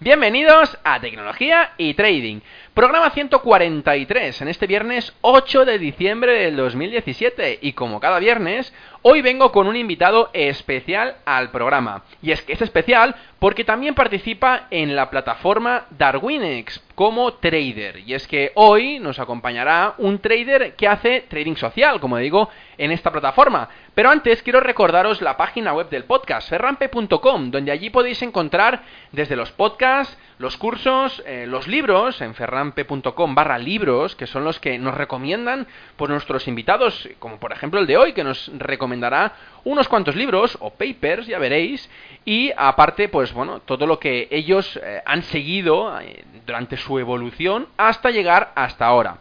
bienvenidos a Tecnología y Trading. Programa 143 en este viernes 8 de diciembre del 2017 y como cada viernes, hoy vengo con un invitado especial al programa. Y es que es especial porque también participa en la plataforma Darwinex como trader. Y es que hoy nos acompañará un trader que hace trading social, como digo, en esta plataforma. Pero antes quiero recordaros la página web del podcast, ferrampe.com, donde allí podéis encontrar desde los podcasts, los cursos, eh, los libros en ferrampe.com barra libros, que son los que nos recomiendan por nuestros invitados, como por ejemplo el de hoy, que nos recomendará unos cuantos libros o papers, ya veréis, y aparte, pues bueno, todo lo que ellos eh, han seguido eh, durante su evolución hasta llegar hasta ahora.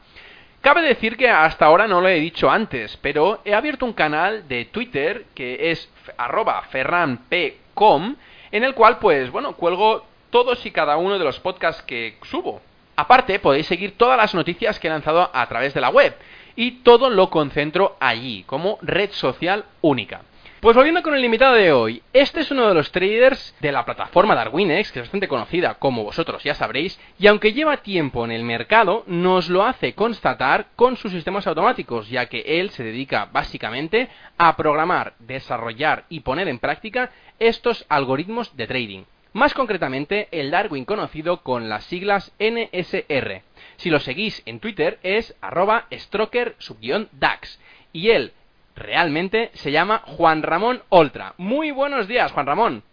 Cabe decir que hasta ahora no lo he dicho antes, pero he abierto un canal de Twitter que es arroba ferranpcom, en el cual pues bueno, cuelgo todos y cada uno de los podcasts que subo. Aparte, podéis seguir todas las noticias que he lanzado a través de la web y todo lo concentro allí, como red social única. Pues volviendo con el invitado de hoy, este es uno de los traders de la plataforma Darwinex, que es bastante conocida, como vosotros ya sabréis, y aunque lleva tiempo en el mercado, nos lo hace constatar con sus sistemas automáticos, ya que él se dedica básicamente a programar, desarrollar y poner en práctica estos algoritmos de trading. Más concretamente, el Darwin conocido con las siglas NSR. Si lo seguís en Twitter es arroba stroker-dax. Y él realmente se llama Juan Ramón Oltra. Muy buenos días, Juan Ramón.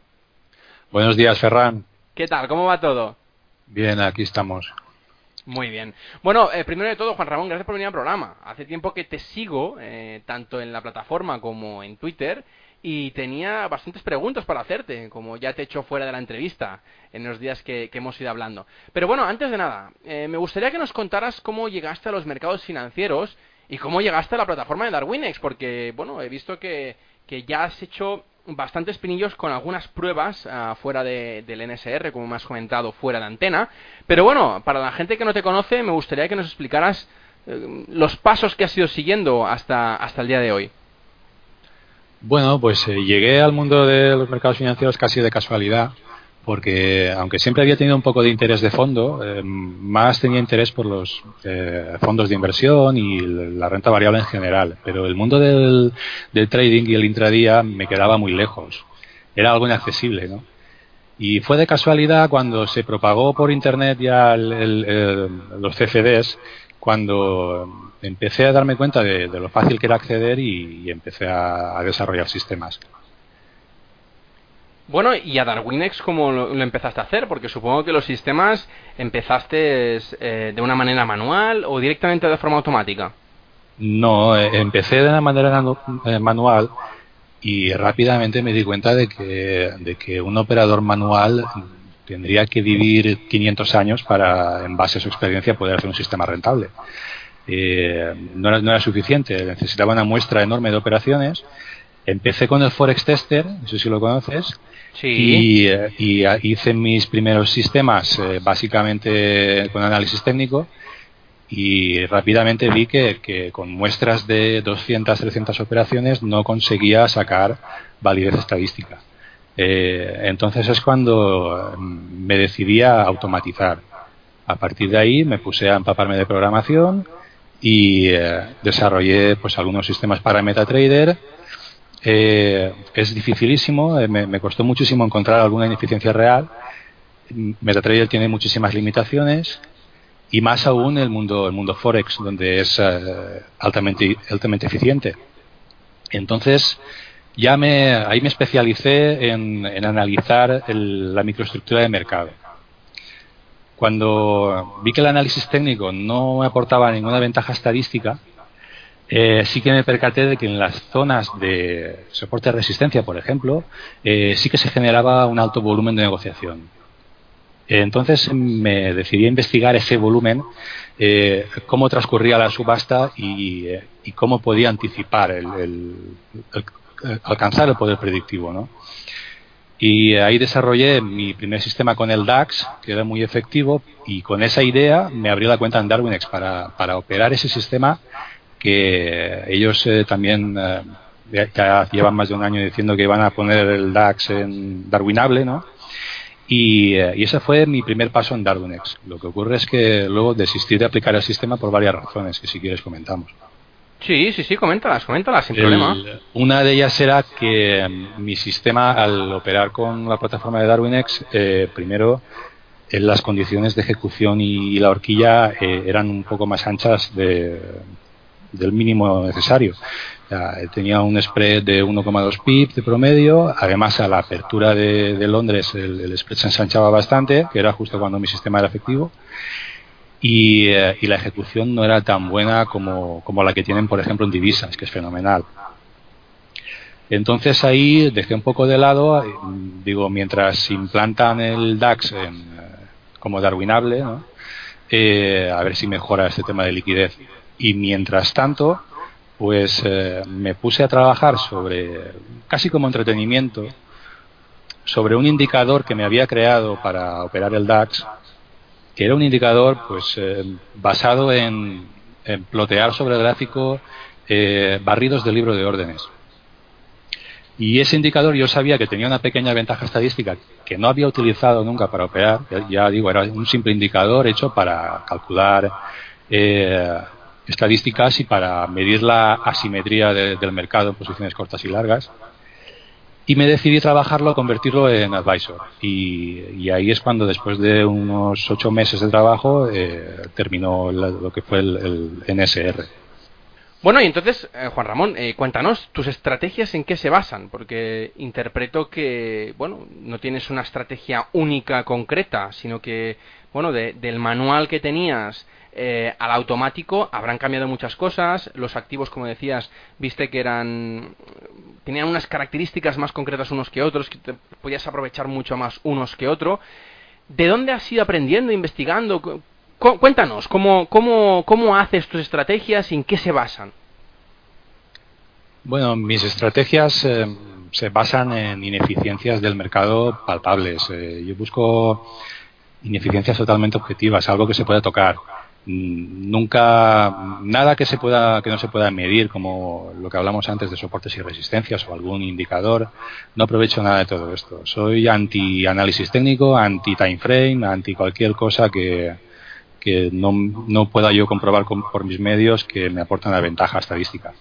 Buenos días, Ferran. ¿Qué tal? ¿Cómo va todo? Bien, aquí estamos. Muy bien. Bueno, eh, primero de todo, Juan Ramón, gracias por venir al programa. Hace tiempo que te sigo, eh, tanto en la plataforma como en Twitter, y tenía bastantes preguntas para hacerte, como ya te he hecho fuera de la entrevista en los días que, hemos ido hablando. Pero bueno, antes de nada, eh, me gustaría que nos contaras cómo llegaste a los mercados financieros y cómo llegaste a la plataforma de Darwinex, porque bueno, he visto que, ya has hecho bastantes pinillos con algunas pruebas uh, fuera del NSR, como me has comentado, fuera de antena. Pero bueno, para la gente que no te conoce, me gustaría que nos explicaras eh, los pasos que has ido siguiendo hasta, hasta el día de hoy. Bueno, pues eh, llegué al mundo de los mercados financieros casi de casualidad, porque aunque siempre había tenido un poco de interés de fondo, eh, más tenía interés por los eh, fondos de inversión y la renta variable en general. Pero el mundo del, trading y el intradía me quedaba muy lejos. Era algo inaccesible, ¿no? Y fue de casualidad cuando se propagó por Internet ya los CFDs, cuando empecé a darme cuenta de, lo fácil que era acceder y, empecé a, desarrollar sistemas. Bueno, ¿y a Darwinex cómo lo, empezaste a hacer? Porque supongo que los sistemas empezaste eh, de una manera manual o directamente de forma automática. No, eh, empecé de una manera eh, manual y rápidamente me di cuenta de que, de que un operador manual tendría que vivir 500 años para, en base a su experiencia, poder hacer un sistema rentable. Eh, no, era, no, era, suficiente, necesitaba una muestra enorme de operaciones. Empecé con el Forex Tester, no sé si lo conoces, y, y, hice mis primeros sistemas eh, básicamente con análisis técnico y rápidamente vi que, con muestras de 200, 300 operaciones no conseguía sacar validez estadística. Eh, entonces es cuando me decidí a automatizar. A partir de ahí me puse a empaparme de programación y eh, desarrollé pues algunos sistemas para MetaTrader. Eh, es dificilísimo, eh, me, costó muchísimo encontrar alguna ineficiencia real. MetaTrader tiene muchísimas limitaciones y más aún el mundo, el mundo Forex, donde es eh, altamente, altamente eficiente. Entonces, ya me, ahí me especialicé en, analizar la microestructura de mercado. Cuando vi que el análisis técnico no me aportaba ninguna ventaja estadística, eh, sí que me percaté de que en las zonas de soporte de resistencia, por ejemplo, eh, sí que se generaba un alto volumen de negociación. Entonces me decidí a investigar ese volumen, eh, cómo transcurría la subasta y, cómo podía anticipar el, alcanzar el poder predictivo. ¿no? Y ahí desarrollé mi primer sistema con el DAX, que era muy efectivo, y con esa idea me abrí la cuenta en Darwinex para, para operar ese sistema que ellos eh, también ya llevan más de un año diciendo que iban a poner el DAX en Darwinable, ¿no? Eh, y, ese fue mi primer paso en Darwinex. Lo que ocurre es que luego desistí de aplicar el sistema por varias razones, que si quieres comentamos. Sí, sí, sí, coméntalas, coméntalas, sin problema. Una de ellas era que mm, mi sistema, al operar con la plataforma de Darwinex, eh, primero en las condiciones de ejecución y, la horquilla eh, eran un poco más anchas de, del mínimo necesario tenía un spread de 1,2 pips de promedio. Además, a la apertura de, Londres el, spread se ensanchaba bastante, que era justo cuando mi sistema era efectivo. Y, eh, la ejecución no era tan buena como, la que tienen, por ejemplo, en divisas, que es fenomenal. Entonces ahí dejé un poco de lado, eh, digo, mientras implantan el DAX eh, como darwinable, a ver si mejora este tema de liquidez. Y mientras tanto, pues eh, me puse a trabajar sobre, casi como entretenimiento, sobre un indicador que me había creado para operar el DAX, que era un indicador pues eh, basado en, plotear sobre el gráfico eh, barridos del libro de órdenes. Y ese indicador yo sabía que tenía una pequeña ventaja estadística que no había utilizado nunca para operar. Ya, digo, era un simple indicador hecho para calcular estadísticas y para medir la asimetría del mercado en posiciones cortas y largas. Y me decidí trabajarlo, convertirlo en advisor. Y, ahí es cuando, después de unos ocho meses de trabajo, eh, terminó lo que fue el, NSR. Bueno, y entonces, eh, Juan Ramón, eh, cuéntanos, ¿tus estrategias en qué se basan? Porque interpreto que, bueno, no tienes una estrategia única, concreta, sino que, bueno, del manual que tenías eh, al automático habrán cambiado muchas cosas. Los activos, como decías, viste que eran tenían unas características más concretas unos que otros, que te podías aprovechar mucho más unos que otro. ¿De dónde has ido aprendiendo, investigando? cuéntanos, ¿cómo, cómo, cómo haces tus estrategias y en qué se basan? Bueno, mis estrategias eh, se basan en ineficiencias del mercado palpables. Eh, yo busco ineficiencias totalmente objetivas, algo que se pueda tocar. Nunca nada que se pueda que no se pueda medir como lo que hablamos antes de soportes y resistencias o algún indicador no aprovecho nada de todo esto. Soy anti análisis técnico anti time frame anti cualquier cosa que, que no, no pueda yo comprobar por mis medios que me aporta una ventaja estadística.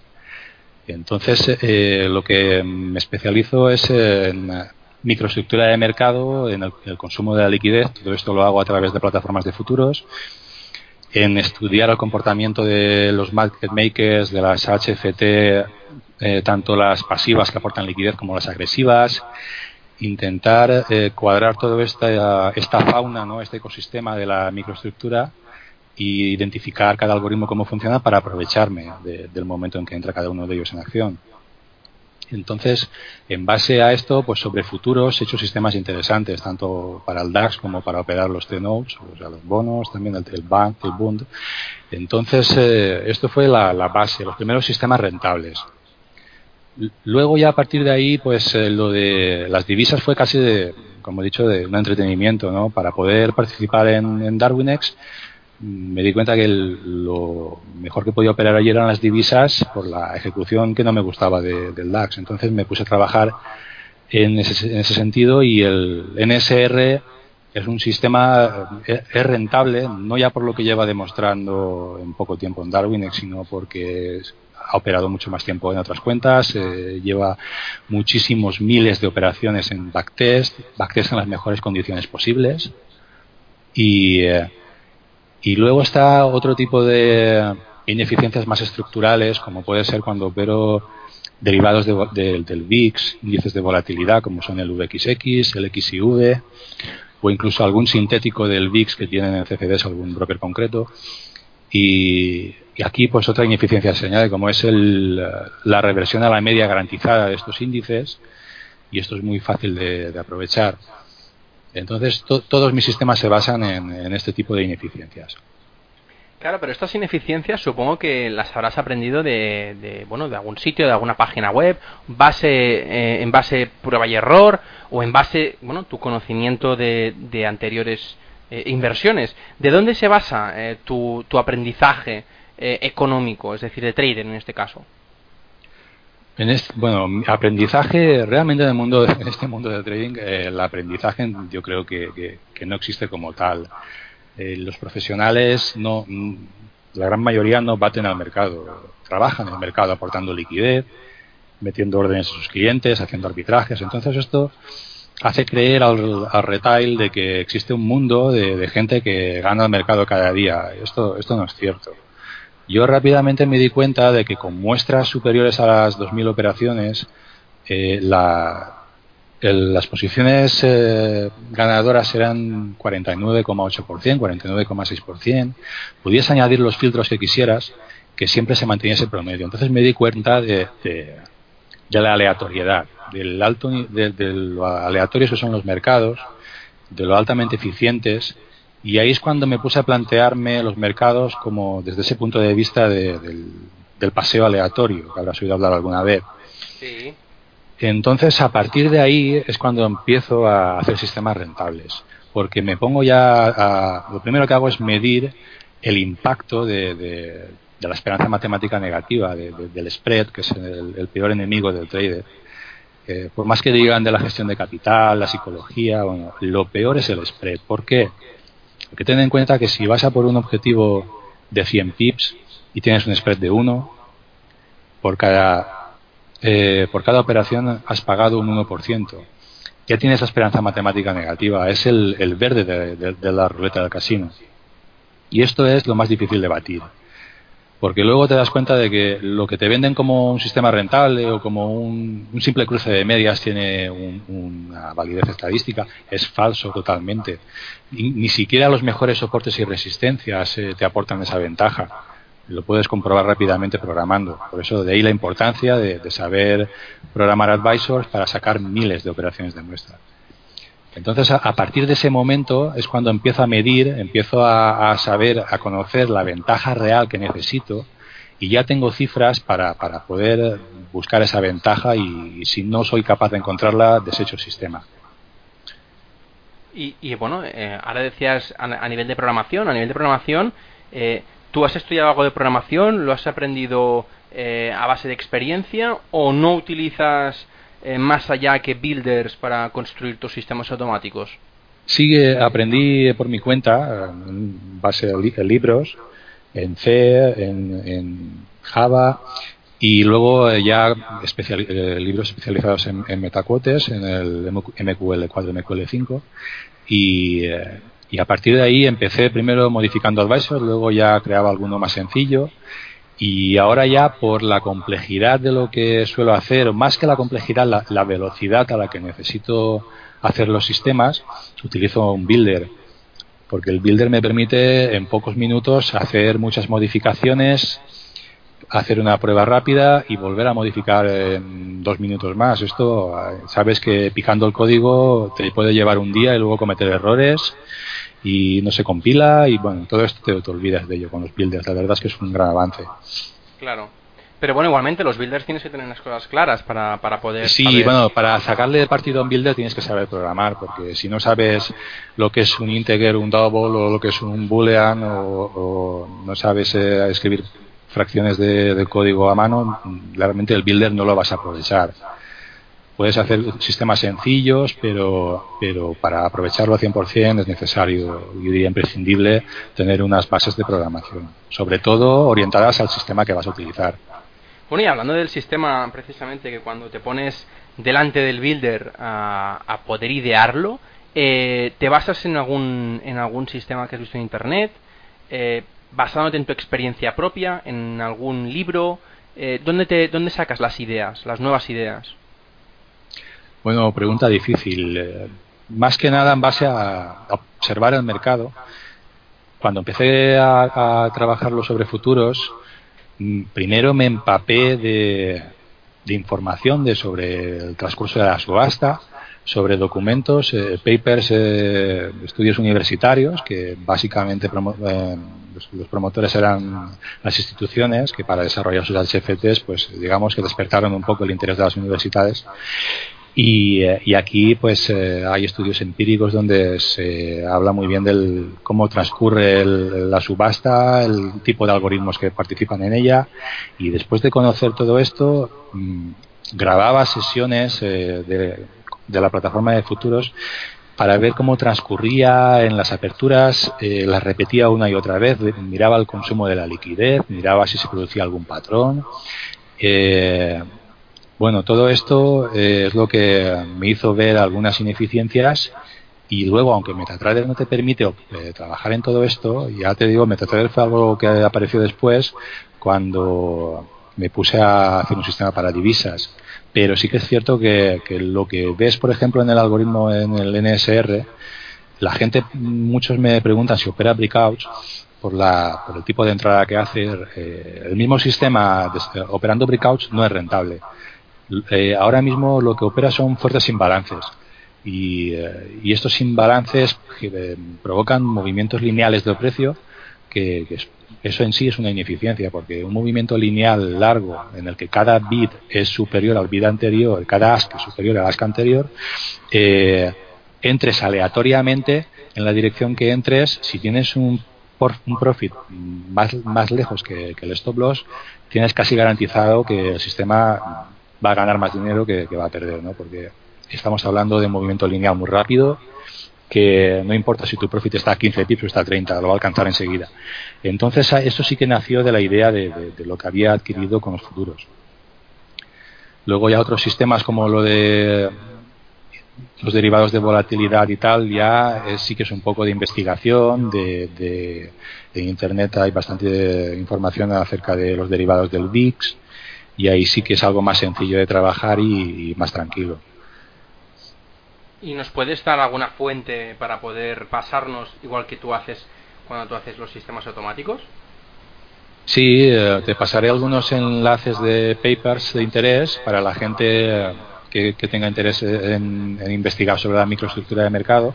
Entonces eh, lo que me especializo es en microestructura de mercado en el consumo de la liquidez. Todo esto lo hago a través de plataformas de futuros en estudiar el comportamiento de los market makers, de las HFT, eh, tanto las pasivas que aportan liquidez como las agresivas, intentar eh, cuadrar toda esta, esta fauna, ¿no? este ecosistema de la microestructura y identificar cada algoritmo cómo funciona para aprovecharme del momento en que entra cada uno de ellos en acción. Entonces, en base a esto, pues sobre futuros he hecho sistemas interesantes, tanto para el DAX como para operar los T-Notes, o sea, los bonos, también el, el Bank, el Bund. Entonces, eh, esto fue la, base, los primeros sistemas rentables. Luego ya a partir de ahí, pues eh, lo de las divisas fue casi de, como he dicho, de un entretenimiento, ¿no? Para poder participar en, en Darwinex, me di cuenta que lo mejor que podía operar ayer eran las divisas por la ejecución que no me gustaba del DAX. Entonces me puse a trabajar en ese, sentido y el NSR es un sistema, es rentable, no ya por lo que lleva demostrando en poco tiempo en Darwin, sino porque ha operado mucho más tiempo en otras cuentas, eh, lleva muchísimos miles de operaciones en backtest, backtest en las mejores condiciones posibles y... Eh, Y luego está otro tipo de ineficiencias más estructurales, como puede ser cuando opero derivados del VIX, índices de volatilidad como son el VXX, el XIV o incluso algún sintético del VIX que tienen en CFDs algún broker concreto. Y, aquí pues otra ineficiencia se añade como es la reversión a la media garantizada de estos índices y esto es muy fácil de, aprovechar. Entonces todos mis sistemas se basan en este tipo de ineficiencias. Claro, pero estas ineficiencias supongo que las habrás aprendido de, bueno, de algún sitio, de alguna página web, base, eh, en base prueba y error, o en base, bueno, tu conocimiento de, anteriores eh, inversiones. ¿De dónde se basa eh, tu, tu, aprendizaje económico, es decir, de trader en este caso? En este, bueno, aprendizaje realmente en el mundo, en este mundo del trading, el aprendizaje yo creo que no existe como tal. Eh, los profesionales no, mm, la gran mayoría no baten al mercado, trabajan en el mercado aportando liquidez, metiendo órdenes a sus clientes, haciendo arbitrajes. Entonces esto hace creer al, retail de que existe un mundo de, gente que gana el mercado cada día. Esto, esto no es cierto. Yo rápidamente me di cuenta de que con muestras superiores a las 2.000 operaciones, eh, la, las posiciones eh, ganadoras eran 49,8%, 49,6%. Podías añadir los filtros que quisieras, que siempre se mantenía ese promedio. Entonces me di cuenta de, de, la aleatoriedad, del alto, de, lo aleatorios que son los mercados, de lo altamente eficientes. Y ahí es cuando me puse a plantearme los mercados como desde ese punto de vista del, del paseo aleatorio, que habrás oído hablar alguna vez. Sí. Entonces, a partir de ahí es cuando empiezo a hacer sistemas rentables, porque me pongo ya a, lo primero que hago es medir el impacto de, la esperanza matemática negativa, del spread, que es el, peor enemigo del trader. Eh, por más que digan de la gestión de capital, la psicología, bueno, lo peor es el spread. ¿Por qué? Porque ten en cuenta que si vas a por un objetivo de 100 pips y tienes un spread de 1, por cada eh, por cada operación has pagado un 1%. Ya tienes la esperanza matemática negativa, es el, verde de, la ruleta del casino. Y esto es lo más difícil de batir. Porque luego te das cuenta de que lo que te venden como un sistema rentable o como un, simple cruce de medias tiene una validez estadística es falso totalmente. ni siquiera los mejores soportes y resistencias eh, te aportan esa ventaja lo puedes comprobar rápidamente programando. Por eso de ahí la importancia de, saber programar advisors para sacar miles de operaciones de muestra. Entonces, a, partir de ese momento es cuando empiezo a medir, empiezo a, saber, a conocer la ventaja real que necesito y ya tengo cifras para, para poder buscar esa ventaja y, si no soy capaz de encontrarla, desecho el sistema. Y, bueno, eh, ahora decías a, nivel de programación, a nivel de programación, eh, ¿Tú has estudiado algo de programación? ¿Lo has aprendido eh, a base de experiencia? ¿O no utilizas eh, más allá que builders para construir tus sistemas automáticos? Sí, aprendí por mi cuenta, en base de libros, en C, en, Java y luego eh, ya libros especializados en, en metacuotes, en el MQL4, MQL5 y y a partir de ahí empecé primero modificando Advisor, luego ya creaba alguno más sencillo. Y ahora ya por la complejidad de lo que suelo hacer, más que la complejidad, la, velocidad a la que necesito hacer los sistemas, utilizo un builder. Porque el builder me permite en pocos minutos hacer muchas modificaciones, hacer una prueba rápida y volver a modificar en dos minutos más. Esto, sabes que picando el código te puede llevar un día y luego cometer errores y no se compila y bueno, todo esto te, te olvidas de ello con los builders. La verdad es que es un gran avance. Claro. Pero bueno, igualmente los builders tienes que tener las cosas claras para, para poder... Sí, bueno, para sacarle partido a un builder tienes que saber programar, porque si no sabes lo que es un integer, un double, o lo que es un boolean, o, no sabes eh, escribir fracciones de, de, código a mano, realmente el builder no lo vas a aprovechar. Puedes hacer sistemas sencillos, pero, para aprovecharlo al 100% es necesario, yo diría imprescindible, tener unas bases de programación, sobre todo orientadas al sistema que vas a utilizar. Bueno, y hablando del sistema, precisamente, que cuando te pones delante del builder a, poder idearlo, eh, ¿te basas en algún, en algún sistema que has visto en Internet? eh, basándote en tu experiencia propia, en algún libro, eh, ¿dónde, te, ¿dónde sacas las ideas, las nuevas ideas? Bueno, pregunta difícil. Eh, más que nada en base a, observar el mercado. Cuando empecé a, a trabajarlo sobre futuros, mm, primero me empapé de, información de sobre el transcurso de la subasta, sobre documentos, eh, papers, eh, estudios universitarios, que básicamente eh, los, promotores eran las instituciones que para desarrollar sus HFTs, pues digamos que despertaron un poco el interés de las universidades. Y, y aquí pues hay estudios empíricos donde se habla muy bien del cómo transcurre la subasta, el tipo de algoritmos que participan en ella y después de conocer todo esto mm, grababa sesiones de de la plataforma de futuros para ver cómo transcurría en las aperturas, eh, las repetía una y otra vez, miraba el consumo de la liquidez, miraba si se producía algún patrón. Eh, bueno, todo esto eh, es lo que me hizo ver algunas ineficiencias y luego, aunque MetaTrader no te permite trabajar en todo esto, ya te digo, MetaTrader fue algo que apareció después cuando me puse a hacer un sistema para divisas pero sí que es cierto que, lo que ves, por ejemplo, en el algoritmo, en el NSR, la gente, muchos me preguntan si opera breakouts por, la, por el tipo de entrada que hace. Eh, el mismo sistema operando breakouts no es rentable. Eh, ahora mismo lo que opera son fuertes imbalances. Y, eh, estos imbalances provocan movimientos lineales de precio que, que, eso en sí es una ineficiencia, porque un movimiento lineal largo en el que cada bit es superior al bit anterior, cada ask es superior al ask anterior, eh, entres aleatoriamente en la dirección que entres, si tienes un, un profit más, más lejos que, el stop loss, tienes casi garantizado que el sistema va a ganar más dinero que, va a perder, ¿no? porque estamos hablando de movimiento lineal muy rápido que no importa si tu profit está a 15 pips o está a 30, lo va a alcanzar enseguida. Entonces, esto sí que nació de la idea de, lo que había adquirido con los futuros. Luego ya otros sistemas como lo de los derivados de volatilidad y tal, ya sí que es un poco de investigación, de, Internet hay bastante información acerca de los derivados del VIX y ahí sí que es algo más sencillo de trabajar y más tranquilo. ¿Y nos puedes dar alguna fuente para poder pasarnos, igual que tú haces cuando tú haces los sistemas automáticos? Sí, eh, te pasaré algunos enlaces de papers de interés para la gente que, tenga interés en, investigar sobre la microestructura de mercado.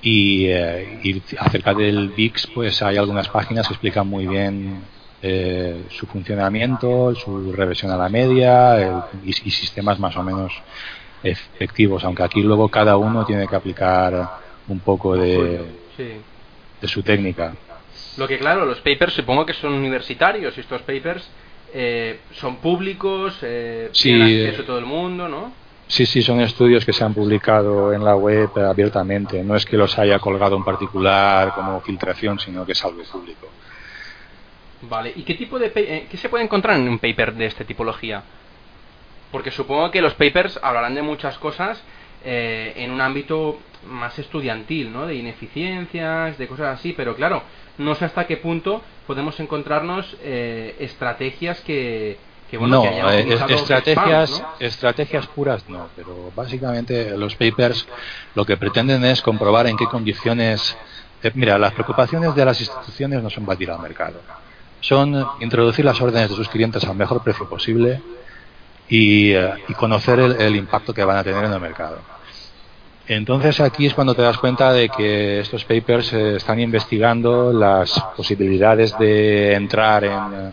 Y, eh, acerca del VIX, pues hay algunas páginas que explican muy bien eh, su funcionamiento, su reversión a la media y, sistemas más o menos efectivos, aunque aquí luego cada uno tiene que aplicar un poco de, de su técnica. Lo que claro, los papers supongo que son universitarios y estos papers eh, son públicos, eh, tienen acceso a todo el mundo, ¿no? Sí, sí, son estudios que se han publicado en la web abiertamente. No es que los haya colgado en particular como filtración, sino que es algo público. Vale, ¿y qué tipo de eh, qué se puede encontrar en un paper de esta tipología? Porque supongo que los papers hablarán de muchas cosas eh, en un ámbito más estudiantil, ¿no? De ineficiencias, de cosas así, pero claro, no sé hasta qué punto podemos encontrarnos eh, estrategias que, que bueno, no, eh, estrategias, estrategias puras no, pero básicamente los papers lo que pretenden es comprobar en qué condiciones. mira, las preocupaciones de las instituciones no son batir al mercado, son introducir las órdenes de sus clientes al mejor precio posible eh, y, conocer el, impacto que van a tener en el mercado. Entonces aquí es cuando te das cuenta de que estos papers eh, están investigando las posibilidades de entrar en, eh,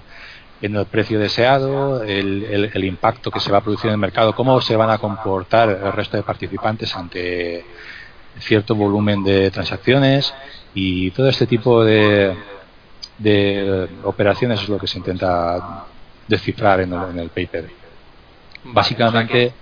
el precio deseado, el, el, impacto que se va a producir en el mercado, cómo se van a comportar el resto de participantes ante cierto volumen de transacciones y todo este tipo de, de operaciones es lo que se intenta descifrar en el, en el paper. Básicamente,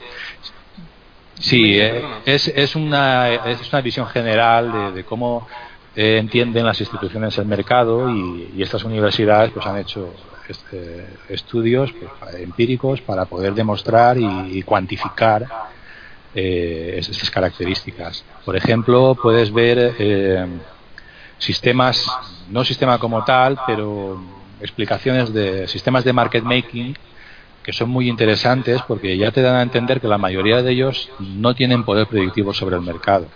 sí, eh, es, es, una, es una visión general de, cómo eh, entienden las instituciones el mercado y, estas universidades pues han hecho este, estudios pues, empíricos para poder demostrar y, cuantificar eh, estas características. Por ejemplo, puedes ver sistemas, no sistema como tal, pero explicaciones de sistemas de market making que son muy interesantes porque ya te dan a entender que la mayoría de ellos no tienen poder predictivo sobre el mercado.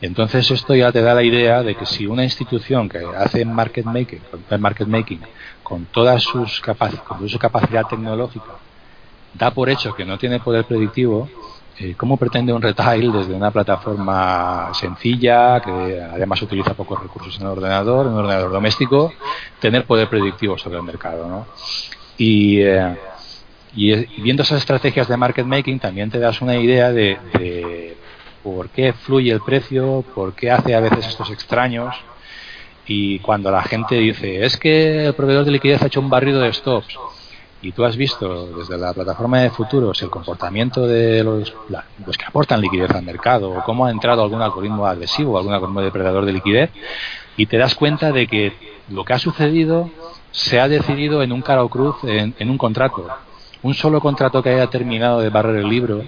Entonces esto ya te da la idea de que si una institución que hace market making, market making con todas sus con su capacidad tecnológica da por hecho que no tiene poder predictivo, eh, ¿cómo pretende un retail desde una plataforma sencilla, que además utiliza pocos recursos en el ordenador, en un ordenador doméstico, tener poder predictivo sobre el mercado? ¿no? Y, eh, y, viendo esas estrategias de market making también te das una idea de, por qué fluye el precio, por qué hace a veces estos extraños. Y cuando la gente dice, es que el proveedor de liquidez ha hecho un barrido de stops, y tú has visto desde la plataforma de futuros el comportamiento de los, los que aportan liquidez al mercado o cómo ha entrado algún algoritmo agresivo, algún algoritmo depredador de liquidez, y te das cuenta de que lo que ha sucedido se ha decidido en un cara o cruz, en, un contrato. Un solo contrato que haya terminado de barrer el libro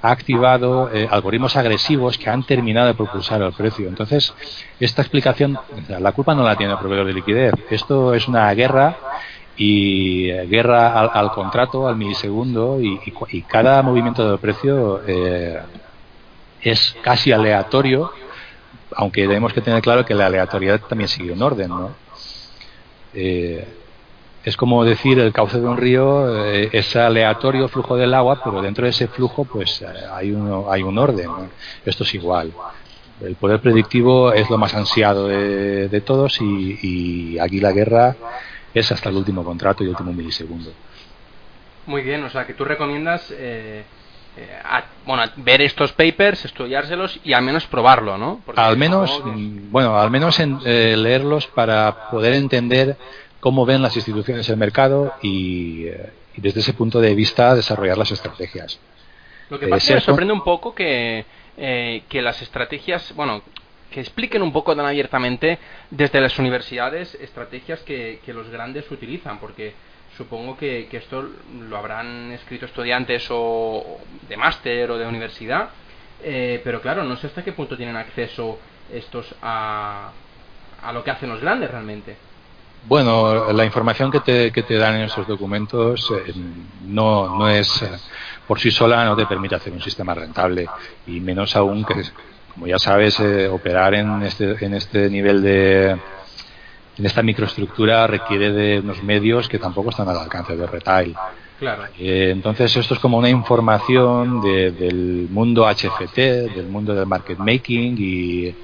ha activado eh, algoritmos agresivos que han terminado de propulsar el precio. Entonces, esta explicación, la culpa no la tiene el proveedor de liquidez. Esto es una guerra y eh, guerra al, contrato, al milisegundo, y, cada movimiento del precio eh, es casi aleatorio, aunque tenemos que tener claro que la aleatoriedad también sigue un orden, ¿no? Eh, es como decir el cauce de un río es aleatorio flujo del agua, pero dentro de ese flujo pues hay, uno, hay un orden. Esto es igual. El poder predictivo es lo más ansiado de, todos y, y aquí la guerra es hasta el último contrato y último milisegundo. Muy bien, o sea que tú recomiendas eh, eh, bueno, ver estos papers, estudiárselos y al menos probarlo, ¿no? al menos, mm, bueno, al menos en, eh, leerlos para poder entender cómo ven las instituciones el mercado y, desde ese punto de vista desarrollar las estrategias. Lo que pasa es que me sorprende un poco que, que las estrategias, bueno, que expliquen un poco tan abiertamente desde las universidades estrategias que, los grandes utilizan, porque supongo que, esto lo habrán escrito estudiantes o de máster o de universidad, eh, pero claro, no sé hasta qué punto tienen acceso estos a, a lo que hacen los grandes realmente. Bueno, la información que te, que te dan en esos documentos eh, no, no es eh, por sí sola, no te permite hacer un sistema rentable y menos aún que como ya sabes, eh, operar en este, en este nivel de, en esta microestructura requiere de unos medios que tampoco están al alcance de retail. Claro. Eh, entonces esto es como una información del mundo HFT, del mundo del market making y,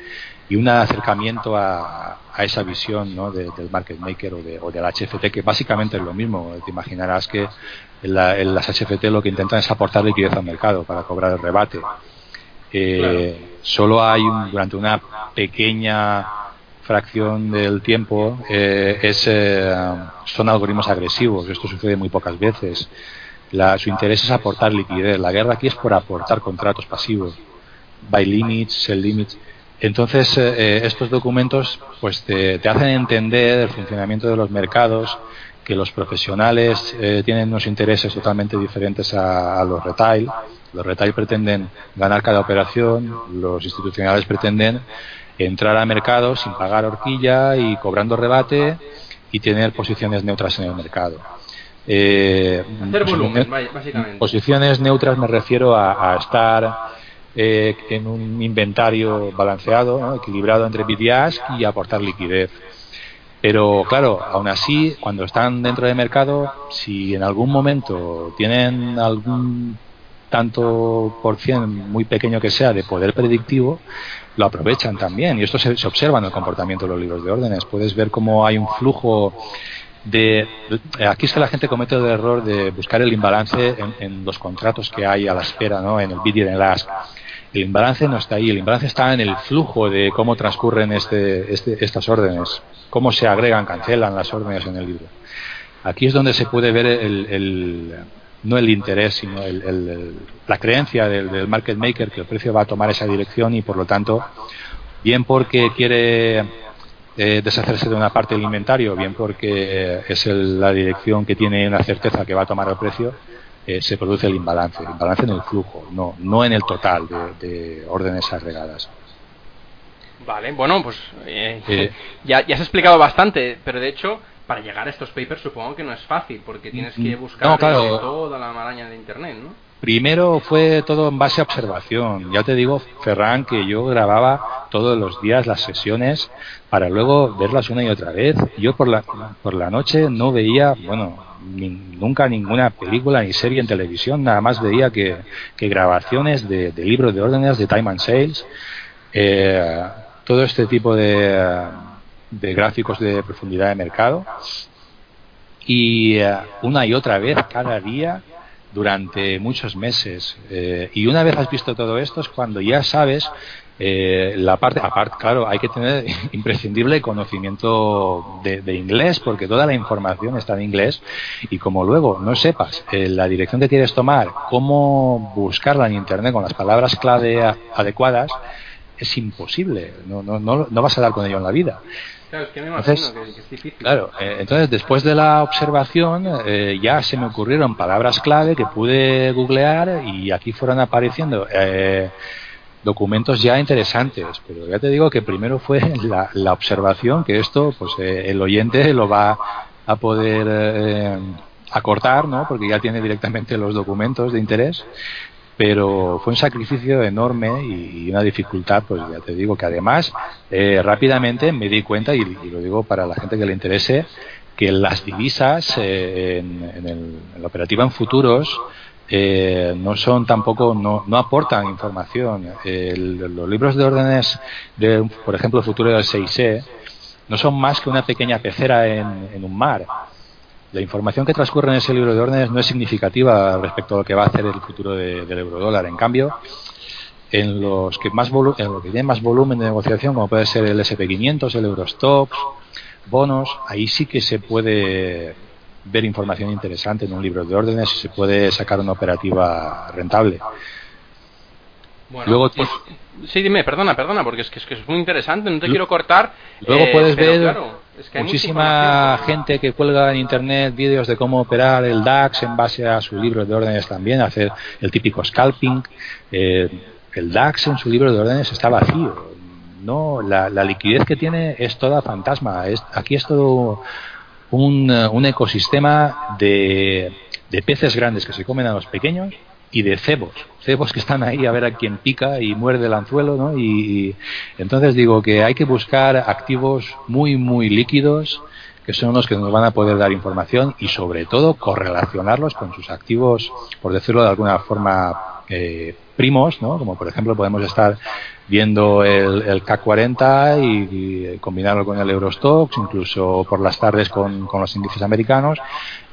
y un acercamiento a, a esa visión ¿no? del market maker o, de, o del HFT que básicamente es lo mismo. Te imaginarás que en, las HFT lo que intentan es aportar liquidez al mercado para cobrar el rebate. Eh, solo hay durante una pequeña fracción del tiempo eh, es, eh, son algoritmos agresivos. Esto sucede muy pocas veces. su interés es aportar liquidez. La guerra aquí es por aportar contratos pasivos. By limits, sell limits. Entonces, estos documentos pues te, hacen entender el funcionamiento de los mercados, que los profesionales tienen unos intereses totalmente diferentes a los retail los retail pretenden ganar cada operación, los institucionales pretenden entrar al mercado sin pagar horquilla y cobrando rebate y tener posiciones neutras en el mercado. Eh, Hacer volumen, básicamente. Posiciones neutras me refiero a, estar eh, en un inventario balanceado, equilibrado entre bid y aportar liquidez. Pero claro, aún así, cuando están dentro del mercado, si en algún momento tienen algún tanto por cien muy pequeño que sea de poder predictivo, lo aprovechan también. Y esto se, observa en el comportamiento de los libros de órdenes. Puedes ver cómo hay un flujo de. Aquí es que la gente comete el error de buscar el imbalance en, los contratos que hay a la espera, ¿no? en el bid y en el ask. El imbalance no está ahí, el imbalance está en el flujo de cómo transcurren este, este, estas órdenes, cómo se agregan, cancelan las órdenes en el libro. Aquí es donde se puede ver el, no el interés, sino la creencia del, market maker que el precio va a tomar esa dirección y por lo tanto, bien porque quiere eh, deshacerse de una parte del inventario, bien porque eh, es la dirección que tiene una certeza que va a tomar el precio, eh, se produce el imbalance, el imbalance en el flujo, no, no en el total de, órdenes agregadas. Vale, bueno, pues eh, ya, ya has explicado bastante, pero de hecho, para llegar a estos papers supongo que no es fácil, porque tienes que mm, buscar toda la maraña de Internet, ¿no? Primero fue todo en base a observación. Ya te digo, Ferran, que yo grababa todos los días las sesiones para luego verlas una y otra vez. Yo por la, por la noche no veía, bueno, nunca ninguna película ni serie en televisión, nada más veía que, grabaciones de, libros de órdenes, de Time and Sales, eh, todo este tipo de, de gráficos de profundidad de mercado. Y eh, una y otra vez, cada día, durante muchos meses. Eh, y una vez has visto todo esto es cuando ya sabes eh, la parte, aparte, claro, hay que tener imprescindible conocimiento de, inglés porque toda la información está en inglés y como luego no sepas eh, la dirección que quieres tomar, cómo buscarla en Internet con las palabras clave adecuadas, es imposible, no, no, no, no vas a dar con ello en la vida. Claro, es que me imagino entonces, que, es difícil. Claro, eh, entonces después de la observación eh, ya se me ocurrieron palabras clave que pude googlear y aquí fueron apareciendo eh, documentos ya interesantes. Pero ya te digo que primero fue la, la observación, que esto pues el oyente lo va a poder acortar, ¿no? Porque ya tiene directamente los documentos de interés pero fue un sacrificio enorme y, una dificultad, pues ya te digo que además eh, rápidamente me di cuenta, y, lo digo para la gente que le interese, que las divisas eh, en, la operativa en futuros eh, no son tampoco, no, no aportan información. los libros de órdenes, de, por ejemplo, el futuro del 6E, no son más que una pequeña pecera en un mar la información que transcurre en ese libro de órdenes no es significativa respecto a lo que va a hacer el futuro del eurodólar. En cambio, en los que más en lo que tiene más volumen de negociación, como puede ser el SP500, el Eurostox, bonos, ahí sí que se puede ver información interesante en un libro de órdenes y se puede sacar una operativa rentable. Luego, pues, sí, dime, perdona, perdona, porque es que, es que es muy interesante, no te quiero cortar. Luego eh, puedes ver muchísima gente que cuelga en internet vídeos de cómo operar el DAX en base a su libro de órdenes también, hacer el típico scalping. Eh, el DAX en su libro de órdenes está vacío. No, la, liquidez que tiene es toda fantasma. Es, aquí es todo un, un ecosistema de, de peces grandes que se comen a los pequeños y de cebos, cebos que están ahí a ver a quién pica y muerde el anzuelo, ¿no? Y, entonces digo que hay que buscar activos muy, muy líquidos, que son los que nos van a poder dar información y sobre todo correlacionarlos con sus activos, por decirlo de alguna forma, eh, primos, ¿no? Como por ejemplo podemos estar viendo el, el CAC 40 y, combinarlo con el Eurostox, incluso por las tardes con, con los índices americanos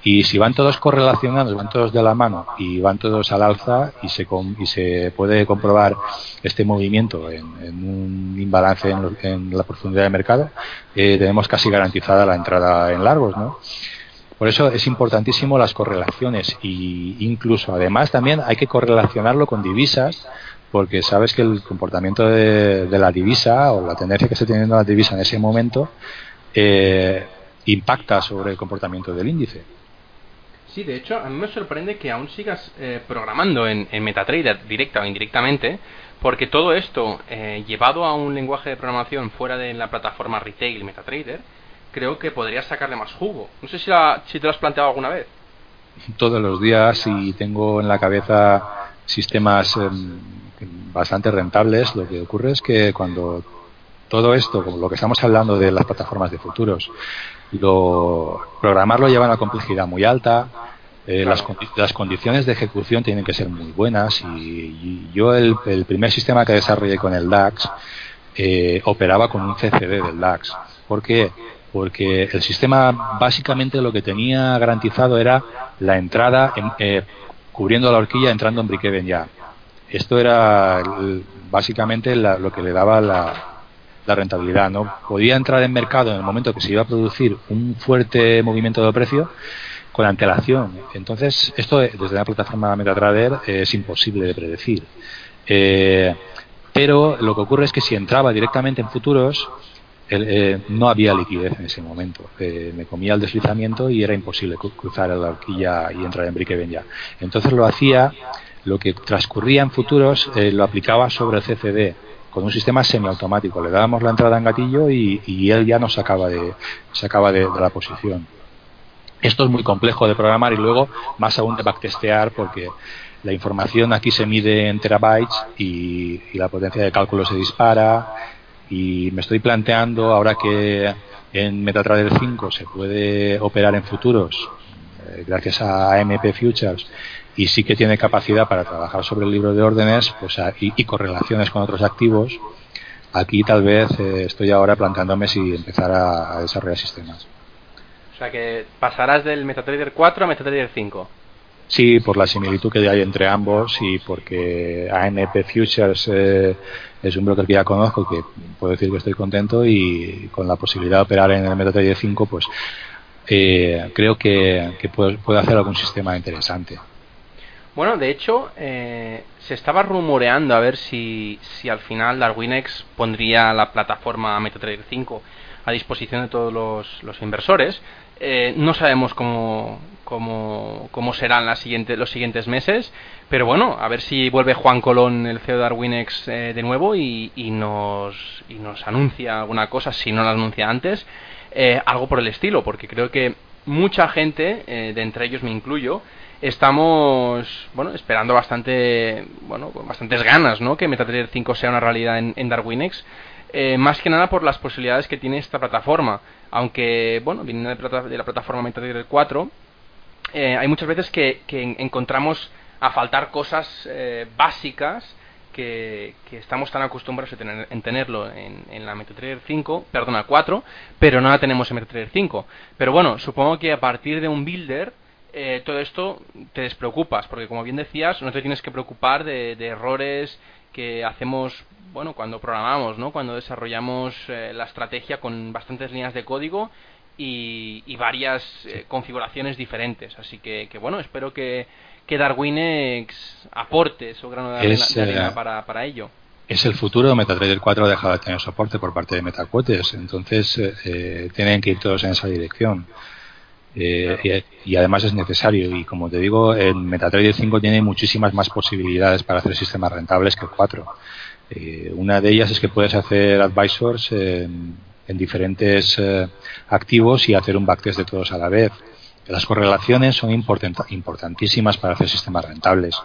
y si van todos correlacionados, van todos de la mano y van todos al alza y se, y se puede comprobar este movimiento en, un imbalance en, la profundidad del mercado, eh, tenemos casi garantizada la entrada en largos, ¿no? Por eso es importantísimo las correlaciones y incluso además también hay que correlacionarlo con divisas porque sabes que el comportamiento de, la divisa o la tendencia que esté teniendo la divisa en ese momento eh, impacta sobre el comportamiento del índice. Sí, de hecho, a mí me sorprende que aún sigas eh, programando en, MetaTrader directa o indirectamente, porque todo esto, eh, llevado a un lenguaje de programación fuera de la plataforma retail MetaTrader, creo que podrías sacarle más jugo. No sé si, si te lo has planteado alguna vez. Todos los días y tengo en la cabeza sistemas em, bastante rentables. Lo que ocurre es que cuando todo esto, como lo que estamos hablando de las plataformas de futuros, lo, programarlo lleva una complejidad muy alta, eh, las, las, condiciones de ejecución tienen que ser muy buenas y, yo el, primer sistema que desarrollé con el DAX eh, operaba con un CCD del DAX. ¿Por qué? Porque el sistema básicamente lo que tenía garantizado era la entrada eh, cubriendo la horquilla entrando en break ya. Esto era básicamente lo que le daba la, la rentabilidad. No podía entrar en mercado en el momento que se iba a producir un fuerte movimiento de precio con antelación. Entonces, esto desde la plataforma MetaTrader es imposible de predecir. Eh, pero lo que ocurre es que si entraba directamente en futuros, eh, no había liquidez en ese momento. Eh, me comía el deslizamiento y era imposible cruzar la horquilla y entrar en break ya. Entonces lo hacía, lo que transcurría en futuros, lo aplicaba sobre el CCD con un sistema semiautomático. Le dábamos la entrada en gatillo y, él ya nos sacaba de, de, la posición. Esto es muy complejo de programar y luego más aún de backtestear porque la información aquí se mide en terabytes y, la potencia de cálculo se dispara y me estoy planteando ahora que en MetaTrader 5 se puede operar en futuros eh, gracias a MP Futures y sí que tiene capacidad para trabajar sobre el libro de órdenes pues, y, correlaciones con otros activos, aquí tal vez eh, estoy ahora planteándome si empezar a, desarrollar sistemas. O sea que pasarás del MetaTrader 4 a MetaTrader 5. Sí, por la similitud que hay entre ambos y porque ANP Futures eh, es un broker que ya conozco que puedo decir que estoy contento y con la posibilidad de operar en el MetaTrader 5 pues eh, creo que, que puedo hacer algún sistema interesante. Bueno, de hecho, eh, se estaba rumoreando a ver si, si al final Darwinex pondría la plataforma MetaTrader 5 a disposición de todos los, inversores. Eh, no sabemos cómo, cómo, cómo serán las siguientes, los siguientes meses, pero bueno, a ver si vuelve Juan Colón, el CEO de Darwinex, eh, de nuevo y, y, nos, y nos anuncia alguna cosa, si no la anuncia antes, algo por el estilo, porque creo que mucha gente, de entre ellos me incluyo, estamos bueno esperando bastante bueno con bastantes ganas no que MetaTrader 5 sea una realidad en, Darwinex eh, más que nada por las posibilidades que tiene esta plataforma. Aunque bueno viniendo de, la plataforma MetaTrader 4 eh, hay muchas veces que, encontramos a faltar cosas eh, básicas que, estamos tan acostumbrados a tener, en tenerlo en, en, la MetaTrader 5, perdona, 4, pero no la tenemos en MetaTrader 5. Pero bueno, supongo que a partir de un builder eh, todo esto te despreocupas, porque como bien decías, no te tienes que preocupar de, errores que hacemos, bueno, cuando programamos, ¿no? Cuando desarrollamos eh, la estrategia con bastantes líneas de código y, varias eh, configuraciones diferentes. Así que, bueno, espero que, que Darwinex aporte su grano de arena, para, para ello es el futuro. MetaTrader 4 ha dejado de tener soporte por parte de MetaQuotes, entonces tienen que ir todos en esa dirección. Eh, y, además es necesario. Y como te digo, el MetaTrader 5 tiene muchísimas más posibilidades para hacer sistemas rentables que el 4. Eh, una de ellas es que puedes hacer advisors en, diferentes eh, activos y hacer un backtest de todos a la vez. Las correlaciones son importantísimas para hacer sistemas rentables.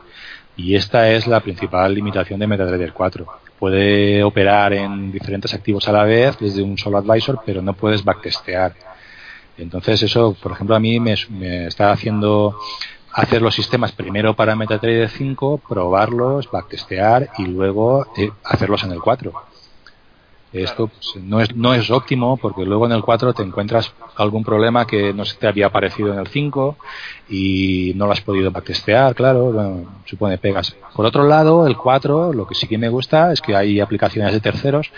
Y esta es la principal limitación de MetaTrader 4. Puede operar en diferentes activos a la vez desde un solo advisor, pero no puedes backtestear entonces eso, por ejemplo, a mí me, está haciendo hacer los sistemas primero para MetaTrader 5, probarlos, backtestear y luego eh, hacerlos en el 4. Esto pues, no, es, no es óptimo porque luego en el 4 te encuentras algún problema que no se te había aparecido en el 5 y no lo has podido backtestear, claro, supone pegas. Por otro lado, el 4, lo que sí que me gusta es que hay aplicaciones de terceros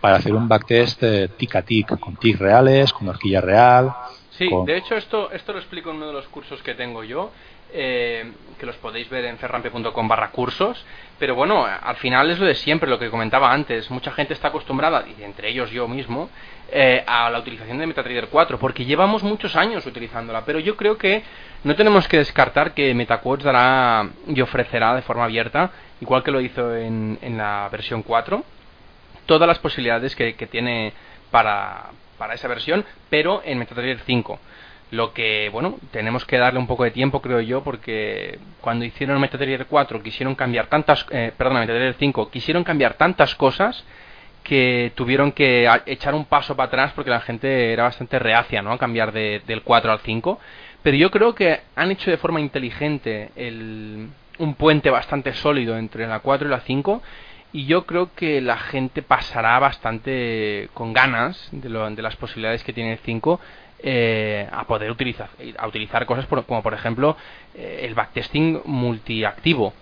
para hacer un backtest eh, tic a tic, con tic reales, con horquilla real. Sí, de hecho esto, esto lo explico en uno de los cursos que tengo yo eh, que los podéis ver en ferrampe.com barra cursos. Pero bueno, al final es lo de siempre, lo que comentaba antes. Mucha gente está acostumbrada, y entre ellos yo mismo, eh, a la utilización de MetaTrader 4, porque llevamos muchos años utilizándola. Pero yo creo que no tenemos que descartar que MetaQuotes dará y ofrecerá de forma abierta, igual que lo hizo en, en la versión 4, todas las posibilidades que, que tiene para, para esa versión, pero en MetaTrader 5. Lo que, bueno, tenemos que darle un poco de tiempo, creo yo, porque cuando hicieron MetaTrader 4 quisieron cambiar tantas, eh, perdón, MetaTrader 5 quisieron cambiar tantas cosas que tuvieron que echar un paso para atrás porque la gente era bastante reacia, ¿no? A cambiar de, del 4 al 5. Pero yo creo que han hecho de forma inteligente el, un puente bastante sólido entre la 4 y la 5 y yo creo que la gente pasará bastante con ganas de, lo, de las posibilidades que tiene el 5 eh, a poder utilizar, a utilizar cosas como por ejemplo eh, el backtesting multiactivo